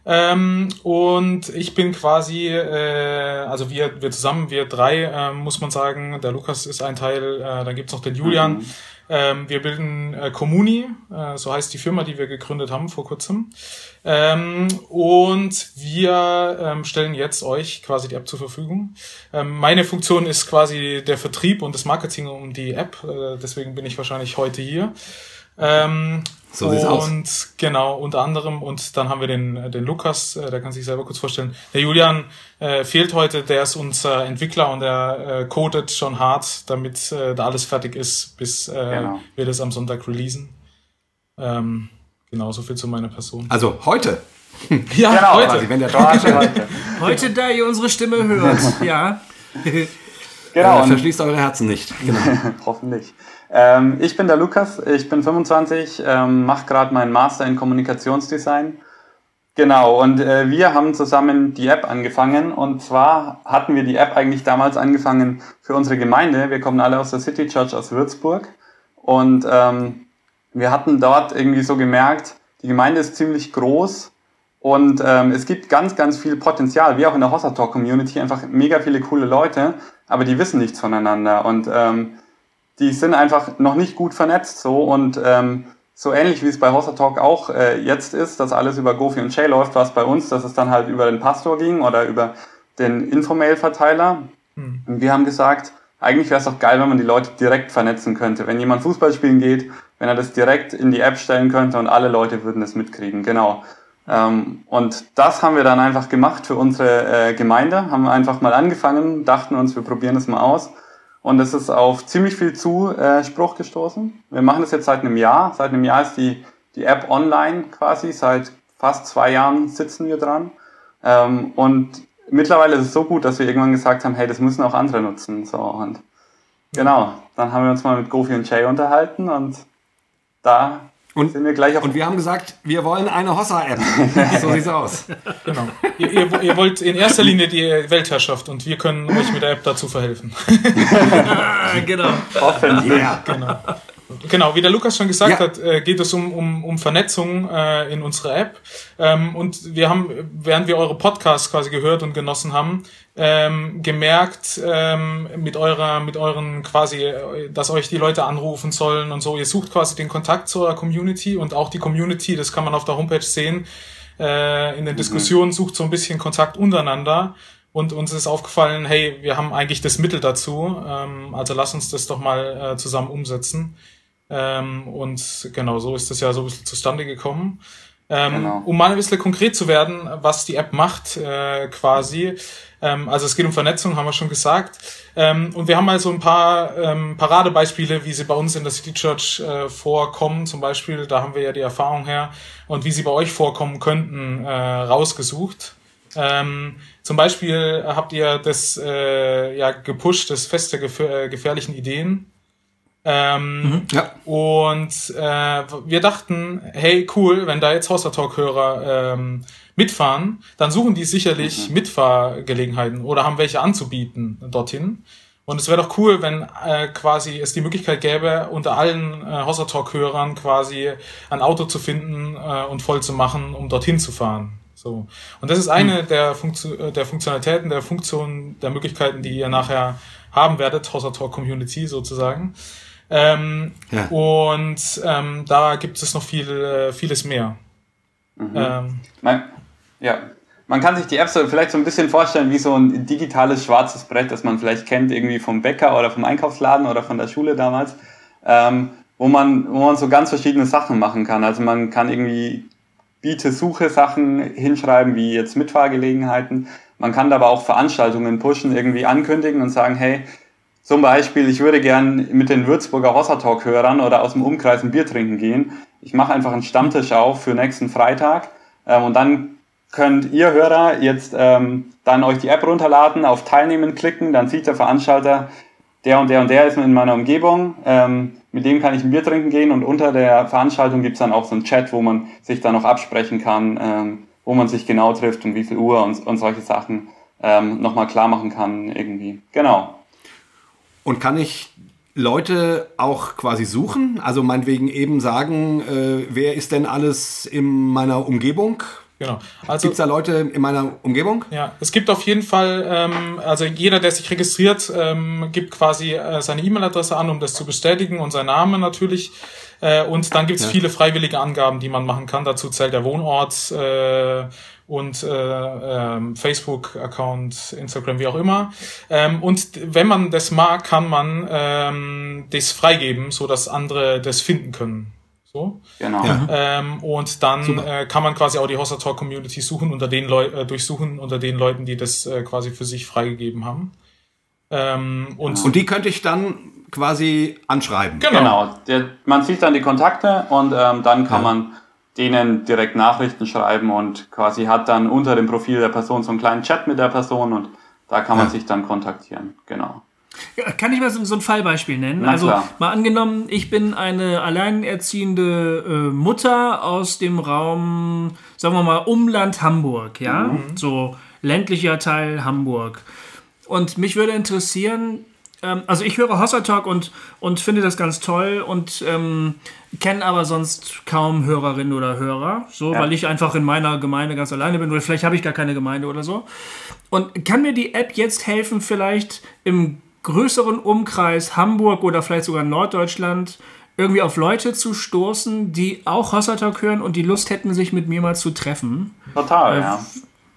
Ähm, und ich bin quasi, äh, also wir, wir zusammen, wir drei, äh, muss man sagen, der Lukas ist ein Teil, äh, dann gibt's noch den Julian. Mhm. Ähm, wir bilden äh, Comuni, äh, so heißt die Firma, die wir gegründet haben vor kurzem. Ähm, und wir ähm, stellen jetzt euch quasi die App zur Verfügung. Ähm, meine Funktion ist quasi der Vertrieb und das Marketing um die App, äh, deswegen bin ich wahrscheinlich heute hier. Ähm, so sieht's aus. Und genau, unter anderem, und dann haben wir den, den Lukas, äh, der kann sich selber kurz vorstellen. Der Julian äh, fehlt heute, der ist unser Entwickler und er äh, codet schon hart, damit äh, da alles fertig ist, bis äh, genau. wir das am Sonntag releasen. Ähm, genau, so viel zu meiner Person. Also heute. ja, genau, heute. Quasi, wenn der heute. heute, da ihr unsere Stimme hört. ja. Genau. Äh, verschließt eure Herzen nicht. Genau. Hoffentlich. Ähm, ich bin der Lukas, ich bin 25, ähm, mache gerade meinen Master in Kommunikationsdesign. Genau, und äh, wir haben zusammen die App angefangen. Und zwar hatten wir die App eigentlich damals angefangen für unsere Gemeinde. Wir kommen alle aus der City Church aus Würzburg. Und ähm, wir hatten dort irgendwie so gemerkt, die Gemeinde ist ziemlich groß und ähm, es gibt ganz, ganz viel Potenzial, wie auch in der Hossa Talk Community, einfach mega viele coole Leute, aber die wissen nichts voneinander. Und ähm, die sind einfach noch nicht gut vernetzt so und ähm, so ähnlich wie es bei Hossa Talk auch äh, jetzt ist, dass alles über Gofi und Shay läuft, war es bei uns, dass es dann halt über den Pastor ging oder über den Infomail-Verteiler. Hm. Und wir haben gesagt, eigentlich wäre es doch geil, wenn man die Leute direkt vernetzen könnte. Wenn jemand Fußball spielen geht, wenn er das direkt in die App stellen könnte und alle Leute würden das mitkriegen. Genau. Ähm, und das haben wir dann einfach gemacht für unsere äh, Gemeinde, haben einfach mal angefangen, dachten uns, wir probieren das mal aus und es ist auf ziemlich viel Zuspruch gestoßen. Wir machen das jetzt seit einem Jahr. Seit einem Jahr ist die, die App online quasi. Seit fast zwei Jahren sitzen wir dran. Ähm, und mittlerweile ist es so gut, dass wir irgendwann gesagt haben, hey, das müssen auch andere nutzen. So, und genau, dann haben wir uns mal mit Gofi und Jay unterhalten und da und, sind wir gleich auf und wir haben gesagt, wir wollen eine Hossa-App. so sieht's aus. Genau. Ihr, ihr, ihr, wollt in erster Linie die Weltherrschaft und wir können euch mit der App dazu verhelfen. genau. Offensichtlich. Ja. Genau. Genau, wie der Lukas schon gesagt ja. hat, äh, geht es um, um, um Vernetzung äh, in unserer App. Ähm, und wir haben, während wir eure Podcasts quasi gehört und genossen haben, ähm, gemerkt ähm, mit eurer, mit euren quasi, dass euch die Leute anrufen sollen und so. Ihr sucht quasi den Kontakt zu eurer Community und auch die Community, das kann man auf der Homepage sehen, äh, in den mhm. Diskussionen sucht so ein bisschen Kontakt untereinander. Und uns ist aufgefallen, hey, wir haben eigentlich das Mittel dazu, ähm, also lass uns das doch mal äh, zusammen umsetzen. Ähm, und genau so ist das ja so ein bisschen zustande gekommen. Ähm, genau. Um mal ein bisschen konkret zu werden, was die App macht, äh, quasi. Ähm, also es geht um Vernetzung, haben wir schon gesagt. Ähm, und wir haben mal so ein paar ähm, Paradebeispiele, wie sie bei uns in der City Church äh, vorkommen. Zum Beispiel, da haben wir ja die Erfahrung her. Und wie sie bei euch vorkommen könnten, äh, rausgesucht. Ähm, zum Beispiel habt ihr das äh, ja gepusht, das Fest der gefähr gefährlichen Ideen. Ähm, mhm, ja. Und äh, wir dachten, hey, cool, wenn da jetzt Hoster Talk-Hörer ähm, mitfahren, dann suchen die sicherlich mhm. Mitfahrgelegenheiten oder haben welche anzubieten dorthin. Und es wäre doch cool, wenn äh, quasi es die Möglichkeit gäbe, unter allen äh, Hossa Talk-Hörern quasi ein Auto zu finden äh, und voll zu machen, um dorthin zu fahren. So. Und das ist eine mhm. der, Funktio äh, der Funktionalitäten, der Funktionen, der Möglichkeiten, die ihr nachher haben werdet, Hossa Talk Community sozusagen. Ähm, ja. Und ähm, da gibt es noch viel, äh, vieles mehr. Mhm. Ähm, man, ja, man kann sich die App so vielleicht so ein bisschen vorstellen wie so ein digitales schwarzes Brett, das man vielleicht kennt irgendwie vom Bäcker oder vom Einkaufsladen oder von der Schule damals, ähm, wo, man, wo man so ganz verschiedene Sachen machen kann. Also man kann irgendwie Biete, Suche Sachen hinschreiben, wie jetzt Mitfahrgelegenheiten. Man kann aber auch Veranstaltungen pushen, irgendwie ankündigen und sagen, hey, zum Beispiel, ich würde gern mit den Würzburger Hossa Talk Hörern oder aus dem Umkreis ein Bier trinken gehen. Ich mache einfach einen Stammtisch auf für nächsten Freitag ähm, und dann könnt ihr Hörer jetzt ähm, dann euch die App runterladen, auf Teilnehmen klicken, dann sieht der Veranstalter, der und der und der ist in meiner Umgebung, ähm, mit dem kann ich ein Bier trinken gehen und unter der Veranstaltung gibt's dann auch so einen Chat, wo man sich dann noch absprechen kann, ähm, wo man sich genau trifft und wie viel Uhr und, und solche Sachen ähm, nochmal klar machen kann irgendwie. Genau. Und kann ich Leute auch quasi suchen? Also meinetwegen eben sagen, äh, wer ist denn alles in meiner Umgebung? Genau. Also gibt es da Leute in meiner Umgebung? Ja, es gibt auf jeden Fall, ähm, also jeder, der sich registriert, ähm, gibt quasi äh, seine E-Mail-Adresse an, um das zu bestätigen und sein Name natürlich. Äh, und dann gibt es ja. viele freiwillige Angaben, die man machen kann. Dazu zählt der Wohnort äh, und äh, äh, Facebook-Account, Instagram, wie auch immer. Ähm, und wenn man das mag, kann man ähm, das freigeben, so dass andere das finden können. So. Genau. Ja. Ähm, und dann äh, kann man quasi auch die Hossa Talk Community suchen unter den Leu äh, durchsuchen unter den Leuten, die das äh, quasi für sich freigegeben haben. Ähm, und, und die könnte ich dann quasi anschreiben. Genau. genau. Der, man sieht dann die Kontakte und ähm, dann kann ja. man denen direkt Nachrichten schreiben und quasi hat dann unter dem Profil der Person so einen kleinen Chat mit der Person und da kann man ja. sich dann kontaktieren. Genau. Kann ich mal so, so ein Fallbeispiel nennen? Na also klar. mal angenommen, ich bin eine alleinerziehende äh, Mutter aus dem Raum, sagen wir mal, Umland Hamburg, ja? Mhm. So ländlicher Teil Hamburg. Und mich würde interessieren, ähm, also ich höre Hossa Talk und, und finde das ganz toll und ähm, kenne aber sonst kaum Hörerinnen oder Hörer, so, ja. weil ich einfach in meiner Gemeinde ganz alleine bin oder vielleicht habe ich gar keine Gemeinde oder so. Und kann mir die App jetzt helfen, vielleicht im größeren Umkreis Hamburg oder vielleicht sogar Norddeutschland irgendwie auf Leute zu stoßen, die auch Hossertalk hören und die Lust hätten, sich mit mir mal zu treffen. Total, äh, ja.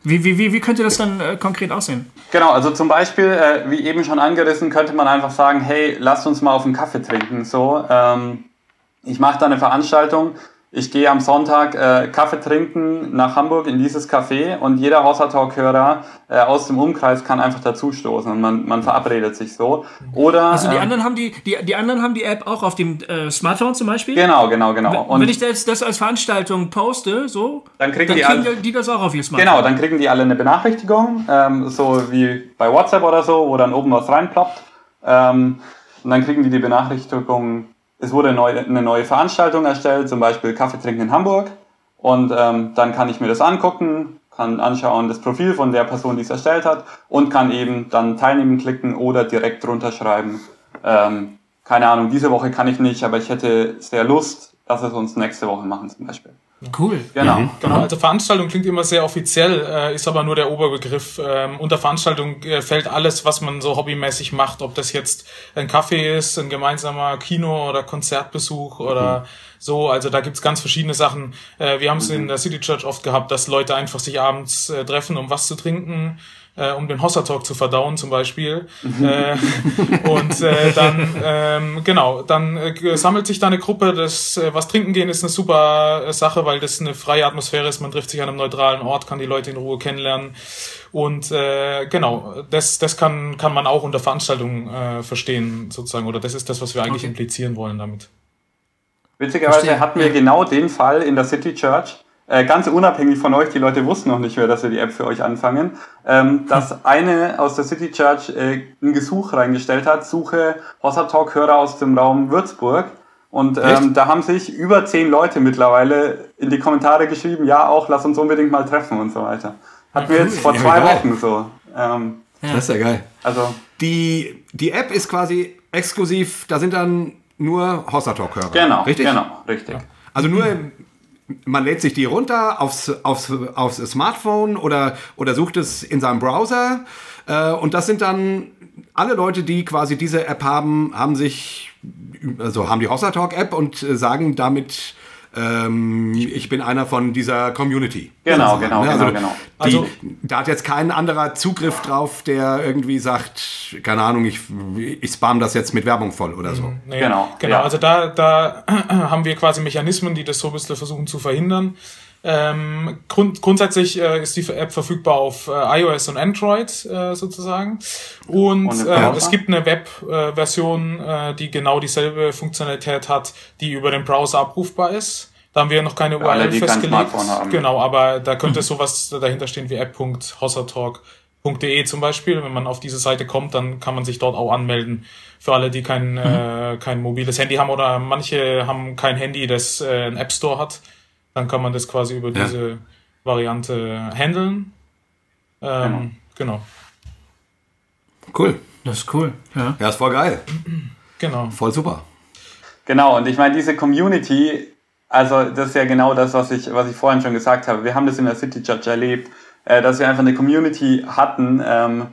Wie, wie, wie, wie könnte das dann äh, konkret aussehen? Genau, also zum Beispiel, äh, wie eben schon angerissen, könnte man einfach sagen, hey, lasst uns mal auf einen Kaffee trinken. So, ähm, ich mache da eine Veranstaltung ich gehe am Sonntag äh, Kaffee trinken nach Hamburg in dieses Café und jeder Hossa Talk-Hörer äh, aus dem Umkreis kann einfach dazustoßen und man, man verabredet sich so. Oder, also die ähm, anderen haben die, die, die anderen haben die App auch auf dem äh, Smartphone zum Beispiel? Genau, genau, genau. Und wenn ich das, das als Veranstaltung poste, so, dann kriegen, dann die, kriegen alle, die das auch auf ihr Smartphone. Genau, dann kriegen die alle eine Benachrichtigung, ähm, so wie bei WhatsApp oder so, wo dann oben was reinploppt. Ähm, und dann kriegen die die Benachrichtigung es wurde eine neue Veranstaltung erstellt, zum Beispiel Kaffee trinken in Hamburg. Und ähm, dann kann ich mir das angucken, kann anschauen das Profil von der Person, die es erstellt hat und kann eben dann teilnehmen klicken oder direkt drunter schreiben. Ähm, keine Ahnung, diese Woche kann ich nicht, aber ich hätte sehr Lust, dass wir es uns nächste Woche machen zum Beispiel. Cool. Genau. Mhm. genau. Also Veranstaltung klingt immer sehr offiziell, äh, ist aber nur der Oberbegriff. Ähm, unter Veranstaltung äh, fällt alles, was man so hobbymäßig macht, ob das jetzt ein Kaffee ist, ein gemeinsamer Kino- oder Konzertbesuch oder mhm. so. Also da gibt's ganz verschiedene Sachen. Äh, wir haben es mhm. in der City Church oft gehabt, dass Leute einfach sich abends äh, treffen, um was zu trinken äh, um den Hossa Talk zu verdauen zum Beispiel. Mhm. äh, und äh, dann, ähm, genau, dann äh, sammelt sich da eine Gruppe. Das äh, Was trinken gehen ist eine super äh, Sache, weil das eine freie Atmosphäre ist. Man trifft sich an einem neutralen Ort, kann die Leute in Ruhe kennenlernen. Und äh, genau, das, das kann, kann man auch unter Veranstaltungen äh, verstehen, sozusagen. Oder das ist das, was wir eigentlich okay. implizieren wollen damit. Witzigerweise Verstehen. hatten wir genau den Fall in der City Church äh, ganz unabhängig von euch, die Leute wussten noch nicht mehr, dass wir die App für euch anfangen, ähm, dass eine aus der City Church äh, ein Gesuch reingestellt hat, suche Hossa Talk Hörer aus dem Raum Würzburg. Und ähm, da haben sich über zehn Leute mittlerweile in die Kommentare geschrieben, ja auch, lass uns unbedingt mal treffen und so weiter. Hatten wir jetzt vor ja, zwei geil. Wochen so. Ähm, ja. Das ist ja geil. Also die, die App ist quasi exklusiv, da sind dann nur Hossa Talk Hörer. Genau, richtig? Genau, richtig. Also nur man lädt sich die runter aufs, aufs, aufs Smartphone oder, oder sucht es in seinem Browser. Äh, und das sind dann alle Leute, die quasi diese App haben, haben sich, also haben die Hossa Talk App und äh, sagen damit, ähm, ich bin einer von dieser Community. Genau, genau, ne? also genau, genau. Die, also, da hat jetzt kein anderer Zugriff drauf, der irgendwie sagt, keine Ahnung, ich, ich spam das jetzt mit Werbung voll oder so. Mhm, nee, genau. Genau, ja. also da, da haben wir quasi Mechanismen, die das so ein bisschen versuchen zu verhindern. Ähm, grund, grundsätzlich äh, ist die App verfügbar auf äh, iOS und Android äh, sozusagen. Und, und äh, es gibt eine Web-Version, äh, die genau dieselbe Funktionalität hat, die über den Browser abrufbar ist. Da haben wir noch keine URL alle, festgelegt. Genau, aber da könnte sowas dahinter stehen wie app.hossertalk.de zum Beispiel. Wenn man auf diese Seite kommt, dann kann man sich dort auch anmelden. Für alle, die kein, mhm. äh, kein mobiles Handy haben oder manche haben kein Handy, das äh, einen App Store hat dann kann man das quasi über ja. diese Variante handeln. Ähm, genau. genau. Cool. Das ist cool. Ja. ja, ist voll geil. Genau. Voll super. Genau, und ich meine, diese Community Also das ist ja genau das, was ich, was ich vorhin schon gesagt habe. Wir haben das in der City Church erlebt, äh, dass wir einfach eine Community hatten, ähm,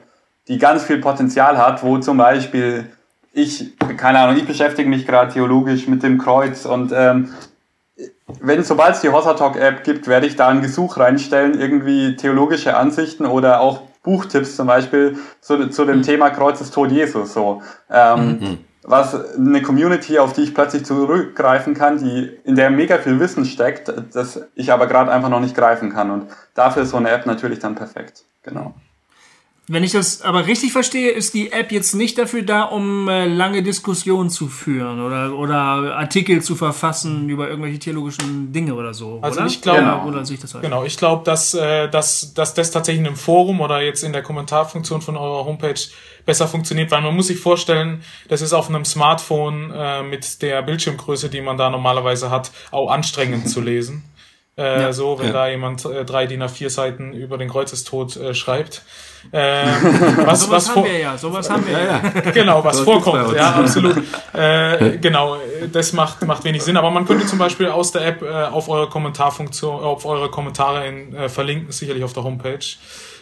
die ganz viel Potenzial hat, wo zum Beispiel ich, keine Ahnung, ich beschäftige mich gerade theologisch mit dem Kreuz und ähm, wenn sobald es die Hossa Talk App gibt, werde ich da ein Gesuch reinstellen, irgendwie theologische Ansichten oder auch Buchtipps zum Beispiel zu, zu dem mhm. Thema Kreuzestod Jesus. So. Ähm, mhm was eine Community, auf die ich plötzlich zurückgreifen kann, die in der mega viel Wissen steckt, das ich aber gerade einfach noch nicht greifen kann. Und dafür ist so eine App natürlich dann perfekt. Genau. Wenn ich das aber richtig verstehe, ist die App jetzt nicht dafür da, um äh, lange Diskussionen zu führen oder, oder Artikel zu verfassen über irgendwelche theologischen Dinge oder so. Also oder? ich glaube, genau. oder sehe ich das halt? Genau, ich glaube, dass, äh, dass, dass das tatsächlich in einem Forum oder jetzt in der Kommentarfunktion von eurer Homepage besser funktioniert, weil man muss sich vorstellen, das ist auf einem Smartphone äh, mit der Bildschirmgröße, die man da normalerweise hat, auch anstrengend zu lesen. Äh, ja, so, wenn ja. da jemand äh, drei DIN A4 Seiten über den Kreuzestod äh, schreibt. Äh, was, was haben wir ja, sowas haben wir ja. ja. Genau, was so vorkommt, ja, absolut. Äh, genau, das macht, macht wenig Sinn. Aber man könnte zum Beispiel aus der App äh, auf eure Kommentarfunktion, auf eure Kommentare in, äh, verlinken, sicherlich auf der Homepage.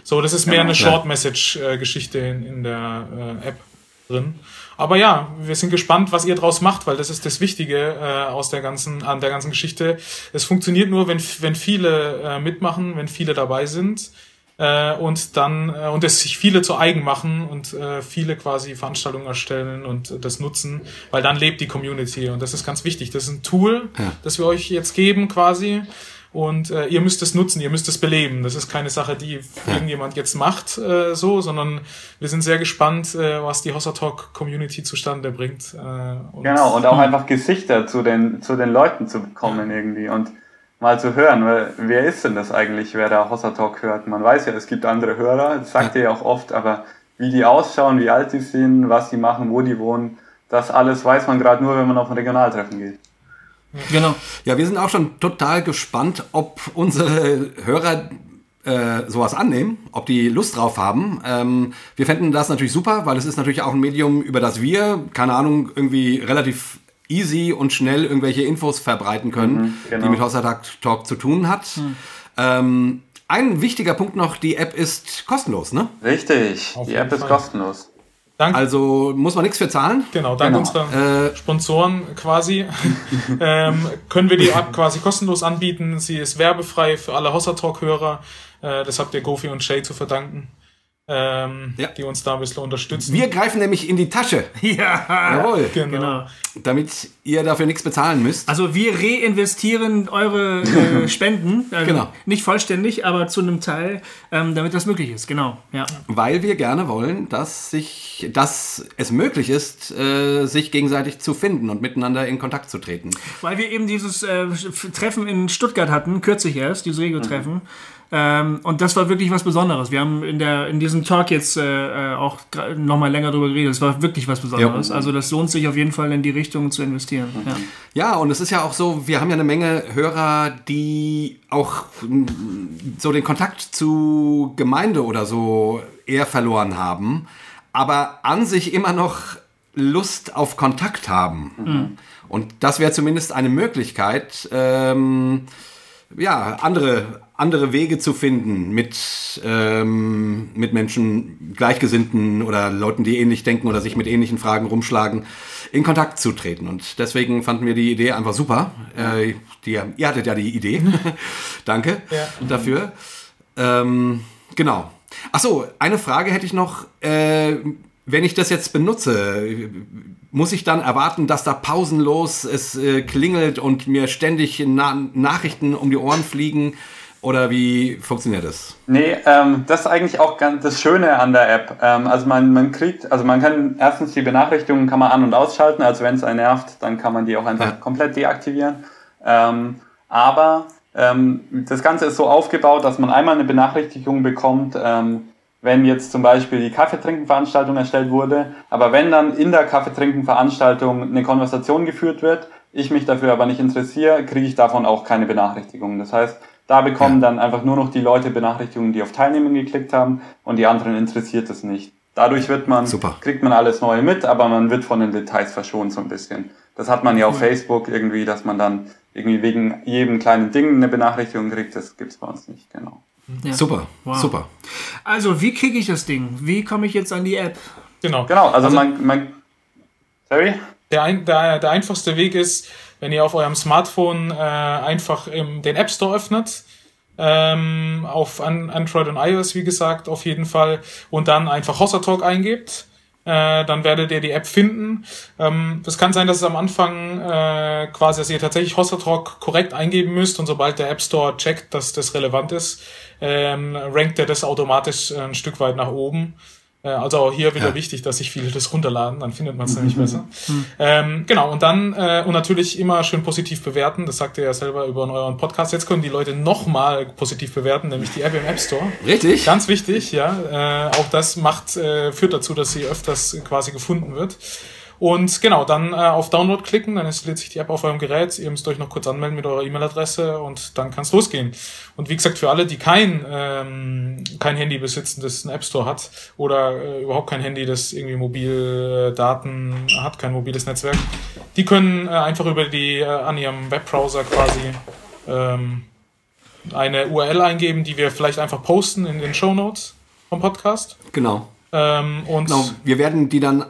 So, das ist mehr eine Short-Message-Geschichte in, in der äh, App drin. Aber ja, wir sind gespannt, was ihr draus macht, weil das ist das Wichtige äh, aus der ganzen, an der ganzen Geschichte. Es funktioniert nur, wenn, wenn viele äh, mitmachen, wenn viele dabei sind äh, und dann äh, und es sich viele zu eigen machen und äh, viele quasi Veranstaltungen erstellen und äh, das nutzen, weil dann lebt die Community und das ist ganz wichtig. Das ist ein Tool, ja. das wir euch jetzt geben quasi und äh, ihr müsst es nutzen, ihr müsst es beleben. Das ist keine Sache, die irgendjemand jetzt macht, äh, so, sondern wir sind sehr gespannt, äh, was die Hossa Talk Community zustande bringt. Äh, und genau, und auch einfach Gesichter zu den, zu den Leuten zu bekommen irgendwie und mal zu hören, weil, wer ist denn das eigentlich, wer da Hossa Talk hört? Man weiß ja, es gibt andere Hörer, das sagt ihr ja auch oft, aber wie die ausschauen, wie alt die sind, was die machen, wo die wohnen, das alles weiß man gerade nur, wenn man auf ein Regionaltreffen geht. Genau. Ja, wir sind auch schon total gespannt, ob unsere Hörer äh, sowas annehmen, ob die Lust drauf haben. Ähm, wir fänden das natürlich super, weil es ist natürlich auch ein Medium, über das wir, keine Ahnung, irgendwie relativ easy und schnell irgendwelche Infos verbreiten können, mhm, genau. die mit Haushaltag Talk zu tun hat. Mhm. Ähm, ein wichtiger Punkt noch, die App ist kostenlos, ne? Richtig, Auf die App Fall. ist kostenlos. Dank, also muss man nichts für zahlen. Genau, dank genau. unserer äh, Sponsoren quasi ähm, können wir die App quasi kostenlos anbieten. Sie ist werbefrei für alle Hossa Talk-Hörer. Äh, das habt ihr Gofi und Shay zu verdanken ähm, ja. die uns da ein bisschen unterstützen. Wir greifen nämlich in die Tasche. Ja, jawohl. Genau. genau. Damit ihr dafür nichts bezahlen müsst. Also wir reinvestieren eure äh, Spenden. Also genau. Nicht vollständig, aber zu einem Teil, ähm, damit das möglich ist. Genau. Ja. Weil wir gerne wollen, dass, sich, dass es möglich ist, äh, sich gegenseitig zu finden und miteinander in Kontakt zu treten. Weil wir eben dieses äh, Treffen in Stuttgart hatten, kürzlich erst, dieses Regio-Treffen. Mhm ähm, und das war wirklich was Besonderes. Wir haben in, der, in diesem Talk jetzt äh, äh auch nochmal länger drüber geredet. Es war wirklich was Besonderes. Ja. Also das lohnt sich auf jeden Fall in die Richtung zu investieren. Ja. ja, und es ist ja auch so, wir haben ja eine Menge Hörer, die auch so den Kontakt zu Gemeinde oder so eher verloren haben, aber an sich immer noch Lust auf Kontakt haben. Mhm. Und das wäre zumindest eine Möglichkeit, ähm, ja, andere andere Wege zu finden mit, ähm, mit Menschen, Gleichgesinnten oder Leuten, die ähnlich denken oder sich mit ähnlichen Fragen rumschlagen, in Kontakt zu treten. Und deswegen fanden wir die Idee einfach super. Äh, die, ihr hattet ja die Idee. Danke ja. dafür. Ähm, genau. Ach so, eine Frage hätte ich noch. Äh, wenn ich das jetzt benutze, muss ich dann erwarten, dass da pausenlos es äh, klingelt und mir ständig Na Nachrichten um die Ohren fliegen? Oder wie funktioniert das? Nee, ähm, das ist eigentlich auch ganz das Schöne an der App. Ähm, also man, man kriegt, also man kann erstens die Benachrichtigungen kann man an- und ausschalten. Also wenn es einen nervt, dann kann man die auch einfach ja. komplett deaktivieren. Ähm, aber ähm, das Ganze ist so aufgebaut, dass man einmal eine Benachrichtigung bekommt, ähm, wenn jetzt zum Beispiel die Kaffeetrinkenveranstaltung erstellt wurde. Aber wenn dann in der Kaffeetrinkenveranstaltung eine Konversation geführt wird, ich mich dafür aber nicht interessiere, kriege ich davon auch keine Benachrichtigung. Das heißt, da bekommen ja. dann einfach nur noch die Leute Benachrichtigungen, die auf Teilnehmen geklickt haben und die anderen interessiert es nicht. Dadurch wird man, Super. kriegt man alles Neue mit, aber man wird von den Details verschont so ein bisschen. Das hat man ja auf Facebook irgendwie, dass man dann irgendwie wegen jedem kleinen Ding eine Benachrichtigung kriegt, das gibt's bei uns nicht, genau. Ja. Super, Wow. super. Also, wie kriege ich das Ding? Wie komme ich jetzt an die App? Genau. Genau, also, man, man, sorry? Der, ein, der, der einfachste Weg ist, wenn ihr auf eurem Smartphone äh, einfach im, den App Store öffnet, ähm, auf an, Android und iOS, wie gesagt, auf jeden Fall, und dann einfach Hossa Talk eingebt. Äh, dann werdet ihr die App finden. Ähm, das kann sein, dass es am Anfang äh, quasi, dass ihr tatsächlich Hossa Talk korrekt eingeben müsst und sobald der App Store checkt, dass das relevant ist, ähm, rankt er das automatisch ein Stück weit nach oben. Äh, Also auch hier wieder Ja. wichtig, dass sich viele das runterladen, dann findet man es nämlich besser. Ähm, genau, und dann äh, und natürlich immer schön positiv bewerten, das sagt ihr ja selber über euren Podcast. Jetzt können die Leute nochmal positiv bewerten, nämlich die App im App Store. Richtig? Ganz wichtig, ja. Äh, auch das macht, äh, führt dazu, dass sie öfters quasi gefunden wird. Und genau, dann äh, auf Download klicken, dann installiert sich die App auf eurem Gerät. Ihr müsst euch noch kurz anmelden mit eurer E-Mail-Adresse und dann kann es losgehen. Und wie gesagt, für alle, die kein, ähm, kein Handy besitzen, das einen App Store hat oder äh, überhaupt kein Handy, das irgendwie Mobildaten hat, kein mobiles Netzwerk, die können äh, einfach über die äh, an ihrem Webbrowser quasi ähm, eine URL eingeben, die wir vielleicht einfach posten in den Show Notes vom Podcast. Genau. Ähm, und Genau, wir werden die dann,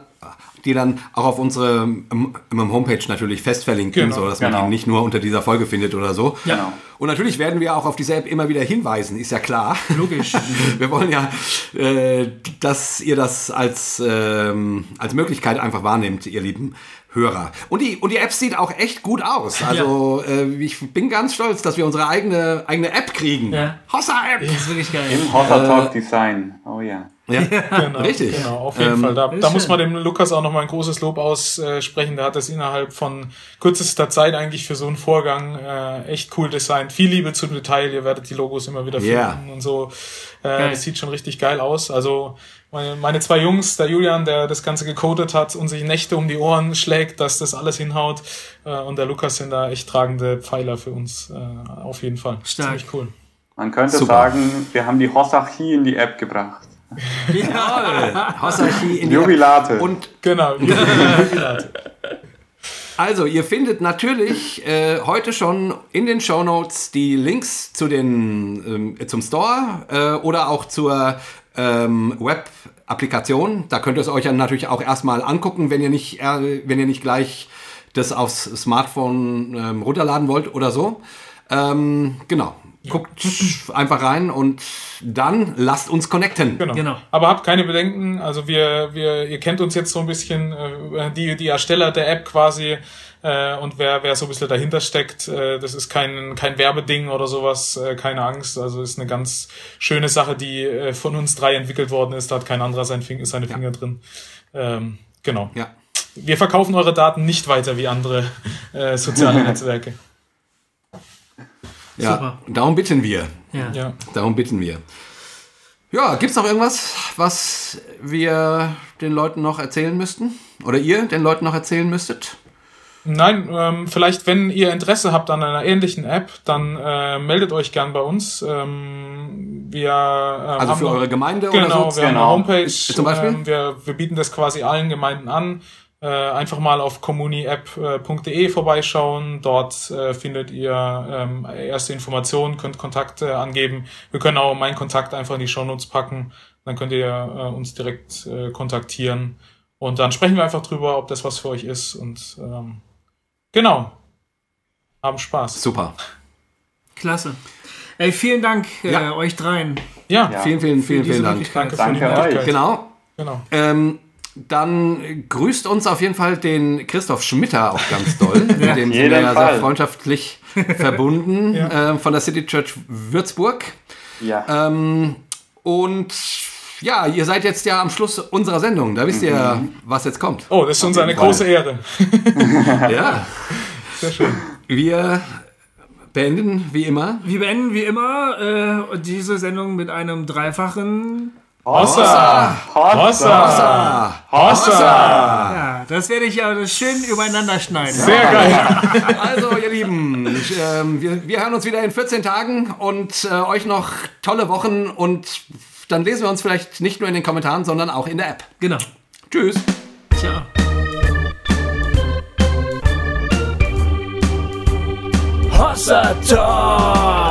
die dann auch auf unsere ähm, ähm, Homepage natürlich fest verlinken, Genau, so dass man genau. die nicht nur unter dieser Folge findet oder so. Genau. Und natürlich werden wir auch auf diese App immer wieder hinweisen, ist ja klar. Logisch. Wir wollen ja, äh, dass ihr das als, ähm, als Möglichkeit einfach wahrnehmt, ihr lieben Hörer. Und die, und die App sieht auch echt gut aus. Also äh, ich bin ganz stolz, dass wir unsere eigene, eigene App kriegen. Ja. Hossa-App! Das ist wirklich geil. Im Hossa Talk Design. Oh ja. Ja, Genau, richtig. Genau, auf jeden Ähm, Fall. Da, da muss man dem Lukas auch nochmal ein großes Lob aussprechen. Der hat das innerhalb von kürzester Zeit eigentlich für so einen Vorgang äh, echt cool designt. Viel Liebe zum Detail. Ihr werdet die Logos immer wieder finden Ja. und so. Äh, das sieht schon richtig geil aus. Also meine, meine zwei Jungs, der Julian, der das Ganze gecodet hat und sich Nächte um die Ohren schlägt, dass das alles hinhaut. Äh, und der Lukas sind da echt tragende Pfeiler für uns. Äh, auf jeden Fall. Stark. Ziemlich cool. Man könnte Super. sagen, wir haben die Hossachie in die App gebracht. Hossa-Chi in die App. Jubilate. Und Genau. Also, ihr findet natürlich äh, heute schon in den Shownotes die Links zu den, ähm, zum Store äh, oder auch zur ähm, Web-Applikation. Da könnt ihr es euch dann natürlich auch erstmal angucken, wenn ihr nicht, äh, wenn ihr nicht gleich das aufs Smartphone ähm, runterladen wollt oder so. Ähm, genau. Guckt einfach rein und dann lasst uns connecten. Genau. Genau. Aber habt keine Bedenken. Also wir, wir, ihr kennt uns jetzt so ein bisschen, äh, die, die Ersteller der App quasi. Äh, und wer, wer so ein bisschen dahinter steckt, äh, das ist kein, kein Werbeding oder sowas, äh, keine Angst. Also ist eine ganz schöne Sache, die äh, von uns drei entwickelt worden ist. Da hat kein anderer sein Finger, seine Finger drin. Ähm, genau. Ja. Wir verkaufen eure Daten nicht weiter wie andere äh, soziale Netzwerke. Ja. Super. Darum bitten wir. Ja. Ja. Darum bitten wir. Ja, gibt's noch irgendwas, was wir den Leuten noch erzählen müssten? Oder ihr den Leuten noch erzählen müsstet? Nein, ähm, vielleicht wenn ihr Interesse habt an einer ähnlichen App, dann äh, meldet euch gern bei uns. Ähm, wir äh, Also haben für eure Gemeinde Genau, oder so? wir haben eine Genau. Homepage. Zum Beispiel? Ähm, wir, wir bieten das quasi allen Gemeinden an. Äh, einfach mal auf communiapp.de vorbeischauen. Dort äh, findet ihr ähm, erste Informationen, könnt Kontakte angeben. Wir können auch meinen Kontakt einfach in die Shownotes packen. Dann könnt ihr äh, uns direkt äh, kontaktieren. Und dann sprechen wir einfach drüber, ob das was für euch ist. Und ähm, genau. Haben Spaß. Super. Klasse. Ey, vielen Dank äh, Ja. euch dreien. Ja, Ja. Vielen, vielen, vielen, vielen Dank. Möglichkeit. danke für die Danke euch. Möglichkeit. Genau. Genau. Ähm, dann grüßt uns auf jeden Fall den Christoph Schmitter auch ganz doll. Mit dem sind wir ja sehr freundschaftlich verbunden ähm, von der City Church Würzburg. Ja. Ähm, und ja, ihr seid jetzt ja am Schluss unserer Sendung. Da wisst ihr, was jetzt kommt. Oh, das ist uns eine große Ehre. Ja, Sehr schön. wir beenden wie immer. Wir beenden wie immer äh, diese Sendung mit einem dreifachen. Hossa! Hossa! Hossa! Ja, das werde ich ja schön übereinander schneiden. Sehr geil. Also, ihr Lieben, ich, ähm, wir, wir hören uns wieder in 14 Tagen und äh, euch noch tolle Wochen und dann lesen wir uns vielleicht nicht nur in den Kommentaren, sondern auch in der App. Genau. Tschüss. Ciao. Hossa Talk.